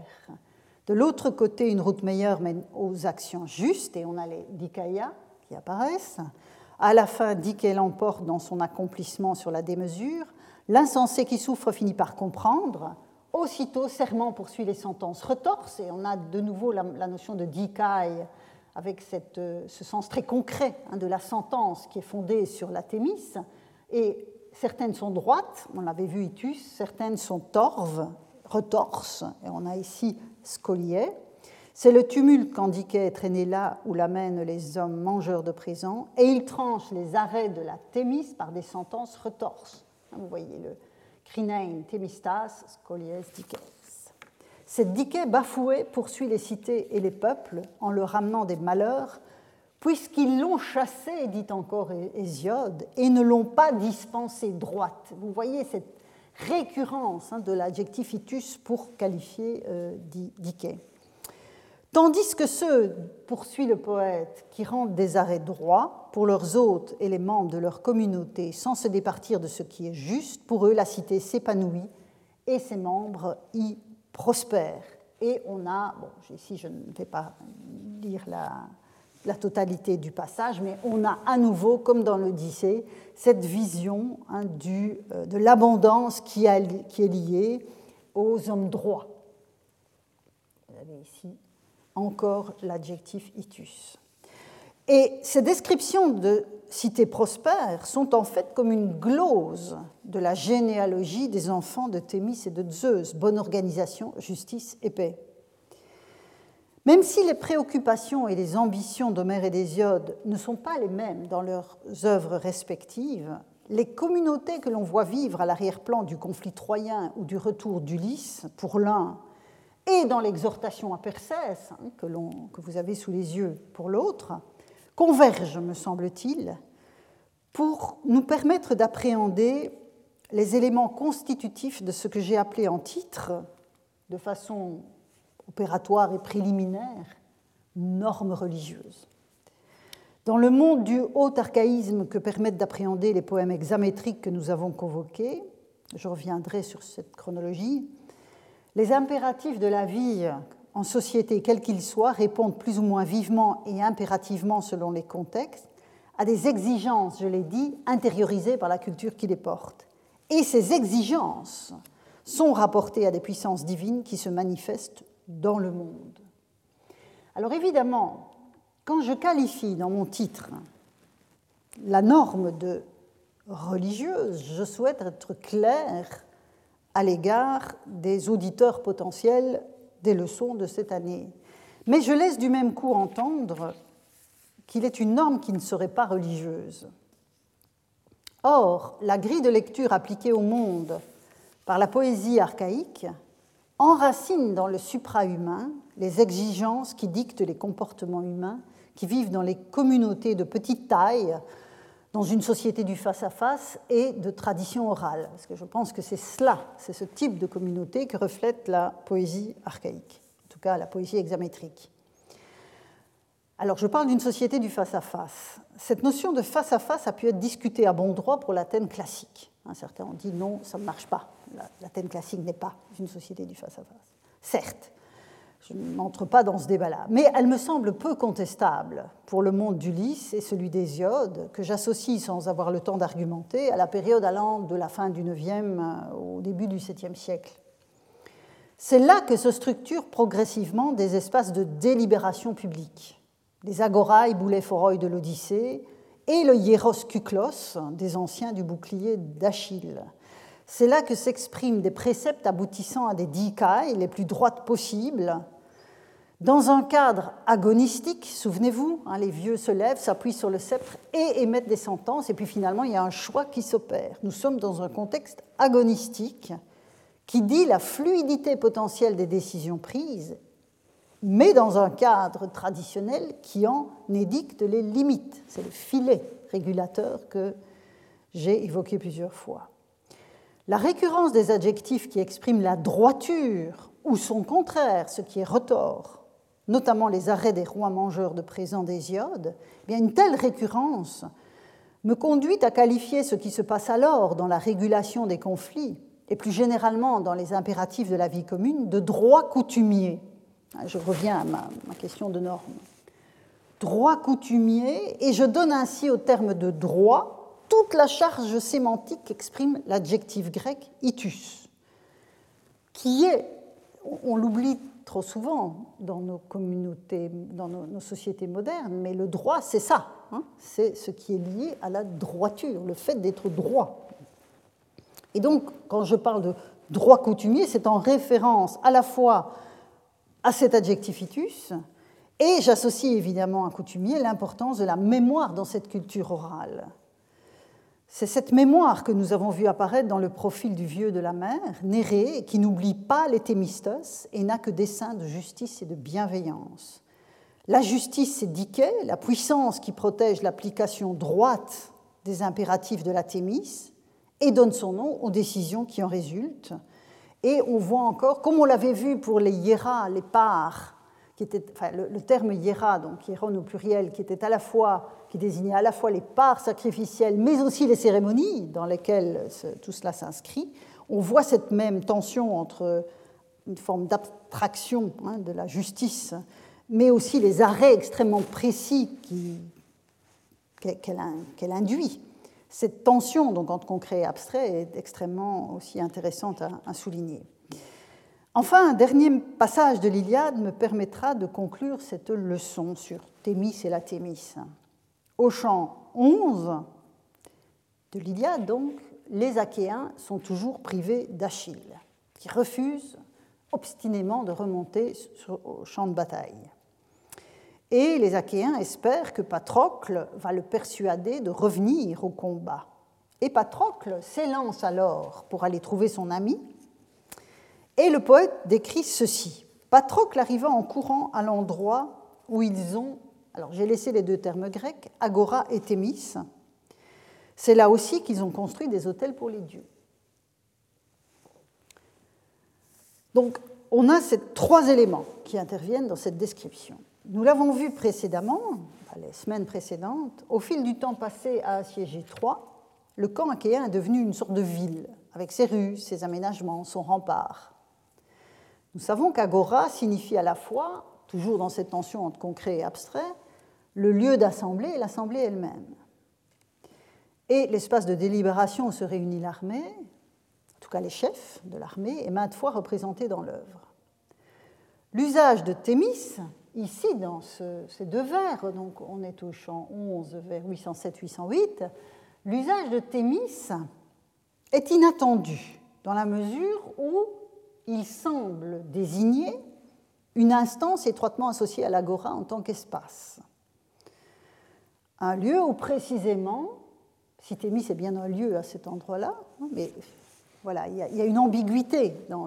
De l'autre côté, une route meilleure mène aux actions justes, et on a les dikaya qui apparaissent. À la fin, Diké l'emporte dans son accomplissement sur la démesure. L'insensé qui souffre finit par comprendre. Aussitôt, serment poursuit les sentences retorses, et on a de nouveau la, notion de dikai avec cette, ce sens très concret hein, de la sentence qui est fondée sur la thémis. Et certaines sont droites, on l'avait vu itus, certaines sont torves, retorses, et on a ici Scolier. C'est le tumulte traîné là où l'amènent les hommes mangeurs de présents, et il tranche les arrêts de la Thémis par des sentences retorses. Vous voyez le crinein Thémistas, Scolies, Dices. Cette Diquet bafouée poursuit les cités et les peuples en leur ramenant des malheurs, puisqu'ils l'ont chassé, dit encore Hésiode, et ne l'ont pas dispensé droite. Vous voyez cette récurrence hein, de l'adjectif itus pour qualifier euh, Tandis que ceux, poursuit le poète, qui rendent des arrêts droits pour leurs hôtes et les membres de leur communauté sans se départir de ce qui est juste, pour eux la cité s'épanouit et ses membres y prospèrent. Et on a, bon, ici je ne vais pas lire la, la totalité du passage, mais on a à nouveau, comme dans l'Odyssée, cette vision hein, euh, de l'abondance qui, qui, est liée aux hommes droits. Vous avez ici encore l'adjectif itus. Et ces descriptions de cités prospères sont en fait comme une glose de la généalogie des enfants de Thémis et de Zeus, bonne organisation, justice et paix. Même si les préoccupations et les ambitions d'Homère et d'Hésiode ne sont pas les mêmes dans leurs œuvres respectives, les communautés que l'on voit vivre à l'arrière-plan du conflit troyen ou du retour d'Ulysse pour l'un, et dans l'exhortation à Persès, hein, que, que vous avez sous les yeux pour l'autre, convergent, me semble-t-il, pour nous permettre d'appréhender les éléments constitutifs de ce que j'ai appelé en titre, de façon opératoire et préliminaire, normes religieuses. Dans le monde du haut archaïsme que permettent d'appréhender les poèmes hexamétriques que nous avons convoqués, je reviendrai sur cette chronologie, les impératifs de la vie en société, quels qu'ils soient, répondent plus ou moins vivement et impérativement selon les contextes à des exigences, je l'ai dit, intériorisées par la culture qui les porte. Et ces exigences sont rapportées à des puissances divines qui se manifestent dans le monde. Alors évidemment, quand je qualifie dans mon titre la norme de religieuse, je souhaite être clair à l'égard des auditeurs potentiels des leçons de cette année. Mais je laisse du même coup entendre qu'il est une norme qui ne serait pas religieuse. Or, la grille de lecture appliquée au monde par la poésie archaïque enracine dans le suprahumain les exigences qui dictent les comportements humains qui vivent dans les communautés de petite taille, dans une société du face-à-face et de tradition orale. Parce que je pense que c'est cela, c'est ce type de communauté que reflète la poésie archaïque, en tout cas la poésie hexamétrique. Alors je parle d'une société du face-à-face. Cette notion de face-à-face a pu être discutée à bon droit pour l'Athènes classique. Certains ont dit non, ça ne marche pas. L'Athènes classique n'est pas une société du face-à-face. Certes, je n'entre pas dans ce débat-là. Mais elle me semble peu contestable pour le monde d'Ulysse et celui d'Hésiode, que j'associe sans avoir le temps d'argumenter à la période allant de la fin du IXe euh, au début du VIIe siècle. C'est là que se structurent progressivement des espaces de délibération publique. Les agorailles boulets foroi de l'Odyssée et le hieros kuklos des anciens du bouclier d'Achille. C'est là que s'expriment des préceptes aboutissant à des dikaï les plus droites possibles, dans un cadre agonistique, souvenez-vous, hein, les vieux se lèvent, s'appuient sur le sceptre et émettent des sentences, et puis finalement il y a un choix qui s'opère. Nous sommes dans un contexte agonistique qui dit la fluidité potentielle des décisions prises, mais dans un cadre traditionnel qui en édicte les limites. C'est le filet régulateur que j'ai évoqué plusieurs fois. La récurrence des adjectifs qui expriment la droiture ou son contraire, ce qui est retort, notamment les arrêts des rois mangeurs de présents d'Hésiode, eh une telle récurrence me conduit à qualifier ce qui se passe alors dans la régulation des conflits et plus généralement dans les impératifs de la vie commune de droit coutumier. Je reviens à ma, ma question de norme. Droit coutumier, et je donne ainsi au terme de droit toute la charge sémantique qu'exprime l'adjectif grec itus, qui est, on l'oublie trop souvent dans nos communautés, dans nos, sociétés modernes, mais le droit, c'est ça. Hein. c'est ce qui est lié à la droiture, le fait d'être droit. Et donc, quand je parle de droit coutumier, c'est en référence à la fois à cet adjectifitus, et j'associe évidemment à coutumier l'importance de la mémoire dans cette culture orale. C'est cette mémoire que nous avons vu apparaître dans le profil du vieux de la mer, Néré, qui n'oublie pas les thémistos et n'a que dessein de justice et de bienveillance. La justice, c'est Diké, la puissance qui protège l'application droite des impératifs de la Thémis et donne son nom aux décisions qui en résultent. Et on voit encore, comme on l'avait vu pour les hiéras, les enfin, le, terme hiéra, donc hiéron au pluriel, qui désignait à la fois les parts sacrificielles, mais aussi les cérémonies dans lesquelles tout cela s'inscrit, on voit cette même tension entre une forme d'abstraction hein, de la justice, mais aussi les arrêts extrêmement précis qu'elle induit. Cette tension donc, entre concret et abstrait est extrêmement aussi intéressante à souligner. Enfin, un dernier passage de l'Iliade me permettra de conclure cette leçon sur Thémis et la Thémis. Au chant 11 de l'Iliade, donc, les Achéens sont toujours privés d'Achille, qui refuse obstinément de remonter au champ de bataille. Et les Achéens espèrent que Patrocle va le persuader de revenir au combat. Et Patrocle s'élance alors pour aller trouver son ami. Et le poète décrit ceci. Patrocle arriva en courant à l'endroit où ils ont alors j'ai laissé les deux termes grecs, agora et thémis. C'est là aussi qu'ils ont construit des hôtels pour les dieux. Donc on a ces trois éléments qui interviennent dans cette description. Nous l'avons vu précédemment, les semaines précédentes, au fil du temps passé à assiéger Troie, le camp achéen est devenu une sorte de ville, avec ses rues, ses aménagements, son rempart. Nous savons qu'agora signifie à la fois, toujours dans cette tension entre concret et abstrait, le lieu d'assemblée et l'assemblée elle-même. Et l'espace de délibération où se réunit l'armée, en tout cas les chefs de l'armée, est maintes fois représenté dans l'œuvre. L'usage de Thémis, ici dans ces deux vers, donc on est au champ 11 vers 807-808, l'usage de Thémis est inattendu dans la mesure où il semble désigner une instance étroitement associée à l'agora en tant qu'espace. un lieu où précisément, si Thémis est bien un lieu à cet endroit-là, hein, mais voilà, il y, a, une ambiguïté dans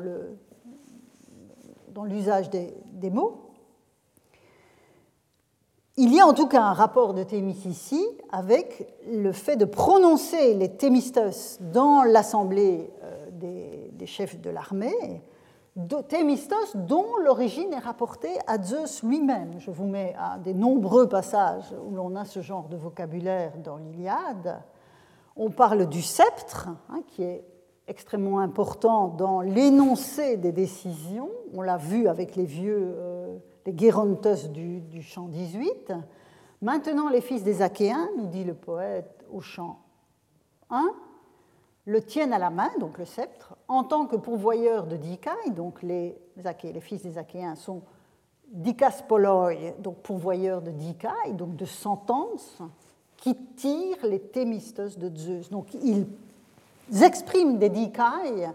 l'usage des, des, mots. Il y a en tout cas un rapport de Thémis ici avec le fait de prononcer les Thémistos dans l'assemblée euh, des, chefs de l'armée, Thémistos dont l'origine est rapportée à Zeus lui-même. Je vous mets à des nombreux passages où l'on a ce genre de vocabulaire dans l'Iliade. On parle du sceptre, hein, qui est extrêmement important dans l'énoncé des décisions. On l'a vu avec les vieux, euh, les Gérontos du, du chant 18. Maintenant, les fils des Achéens, nous dit le poète au chant 1, le tiennent à la main, donc le sceptre, en tant que pourvoyeurs de Dikai, donc les, les fils des Achéens sont Dikaspoloi, donc pourvoyeurs de Dikai, donc de sentences, qui tirent les Thémistos de Zeus. Donc ils expriment des Dikai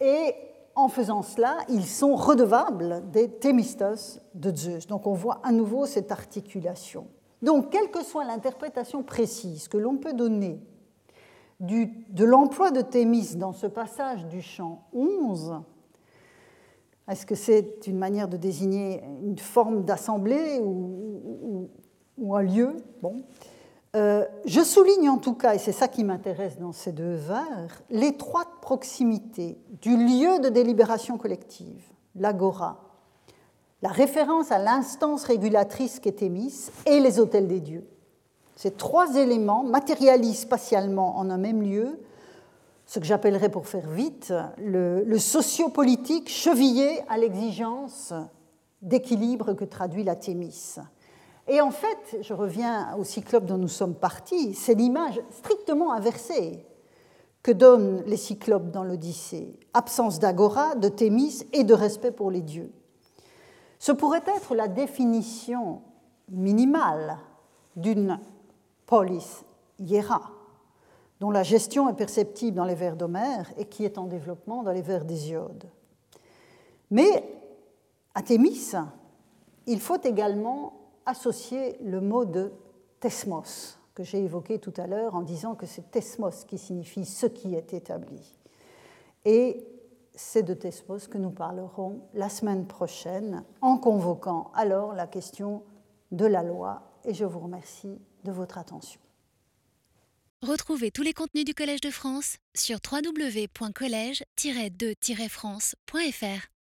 et en faisant cela, ils sont redevables des Thémistos de Zeus. Donc on voit à nouveau cette articulation. Donc, quelle que soit l'interprétation précise que l'on peut donner de l'emploi de Thémis dans ce passage du chant 11, est-ce que c'est une manière de désigner une forme d'assemblée ou, un lieu? Euh, je souligne en tout cas, et c'est ça qui m'intéresse dans ces deux vers, l'étroite proximité du lieu de délibération collective, l'agora, la référence à l'instance régulatrice qu'est Thémis et les hôtels des dieux. Ces trois éléments matérialisent spatialement en un même lieu ce que j'appellerais pour faire vite le, le sociopolitique chevillé à l'exigence d'équilibre que traduit la Thémis. Et en fait, je reviens au cyclope dont nous sommes partis, c'est l'image strictement inversée que donnent les cyclopes dans l'Odyssée. Absence d'agora, de Thémis et de respect pour les dieux. Ce pourrait être la définition minimale d'une polis hiera, dont la gestion est perceptible dans les vers d'Homère et qui est en développement dans les vers d'Hésiode. Mais à Thémis, il faut également associer le mot de tesmos, que j'ai évoqué tout à l'heure en disant que c'est tesmos qui signifie ce qui est établi. Et c'est de tesmos que nous parlerons la semaine prochaine en convoquant alors la question de la loi. Et je vous remercie de votre attention. Retrouvez tous les contenus du Collège de France sur www.colège-2-france.fr.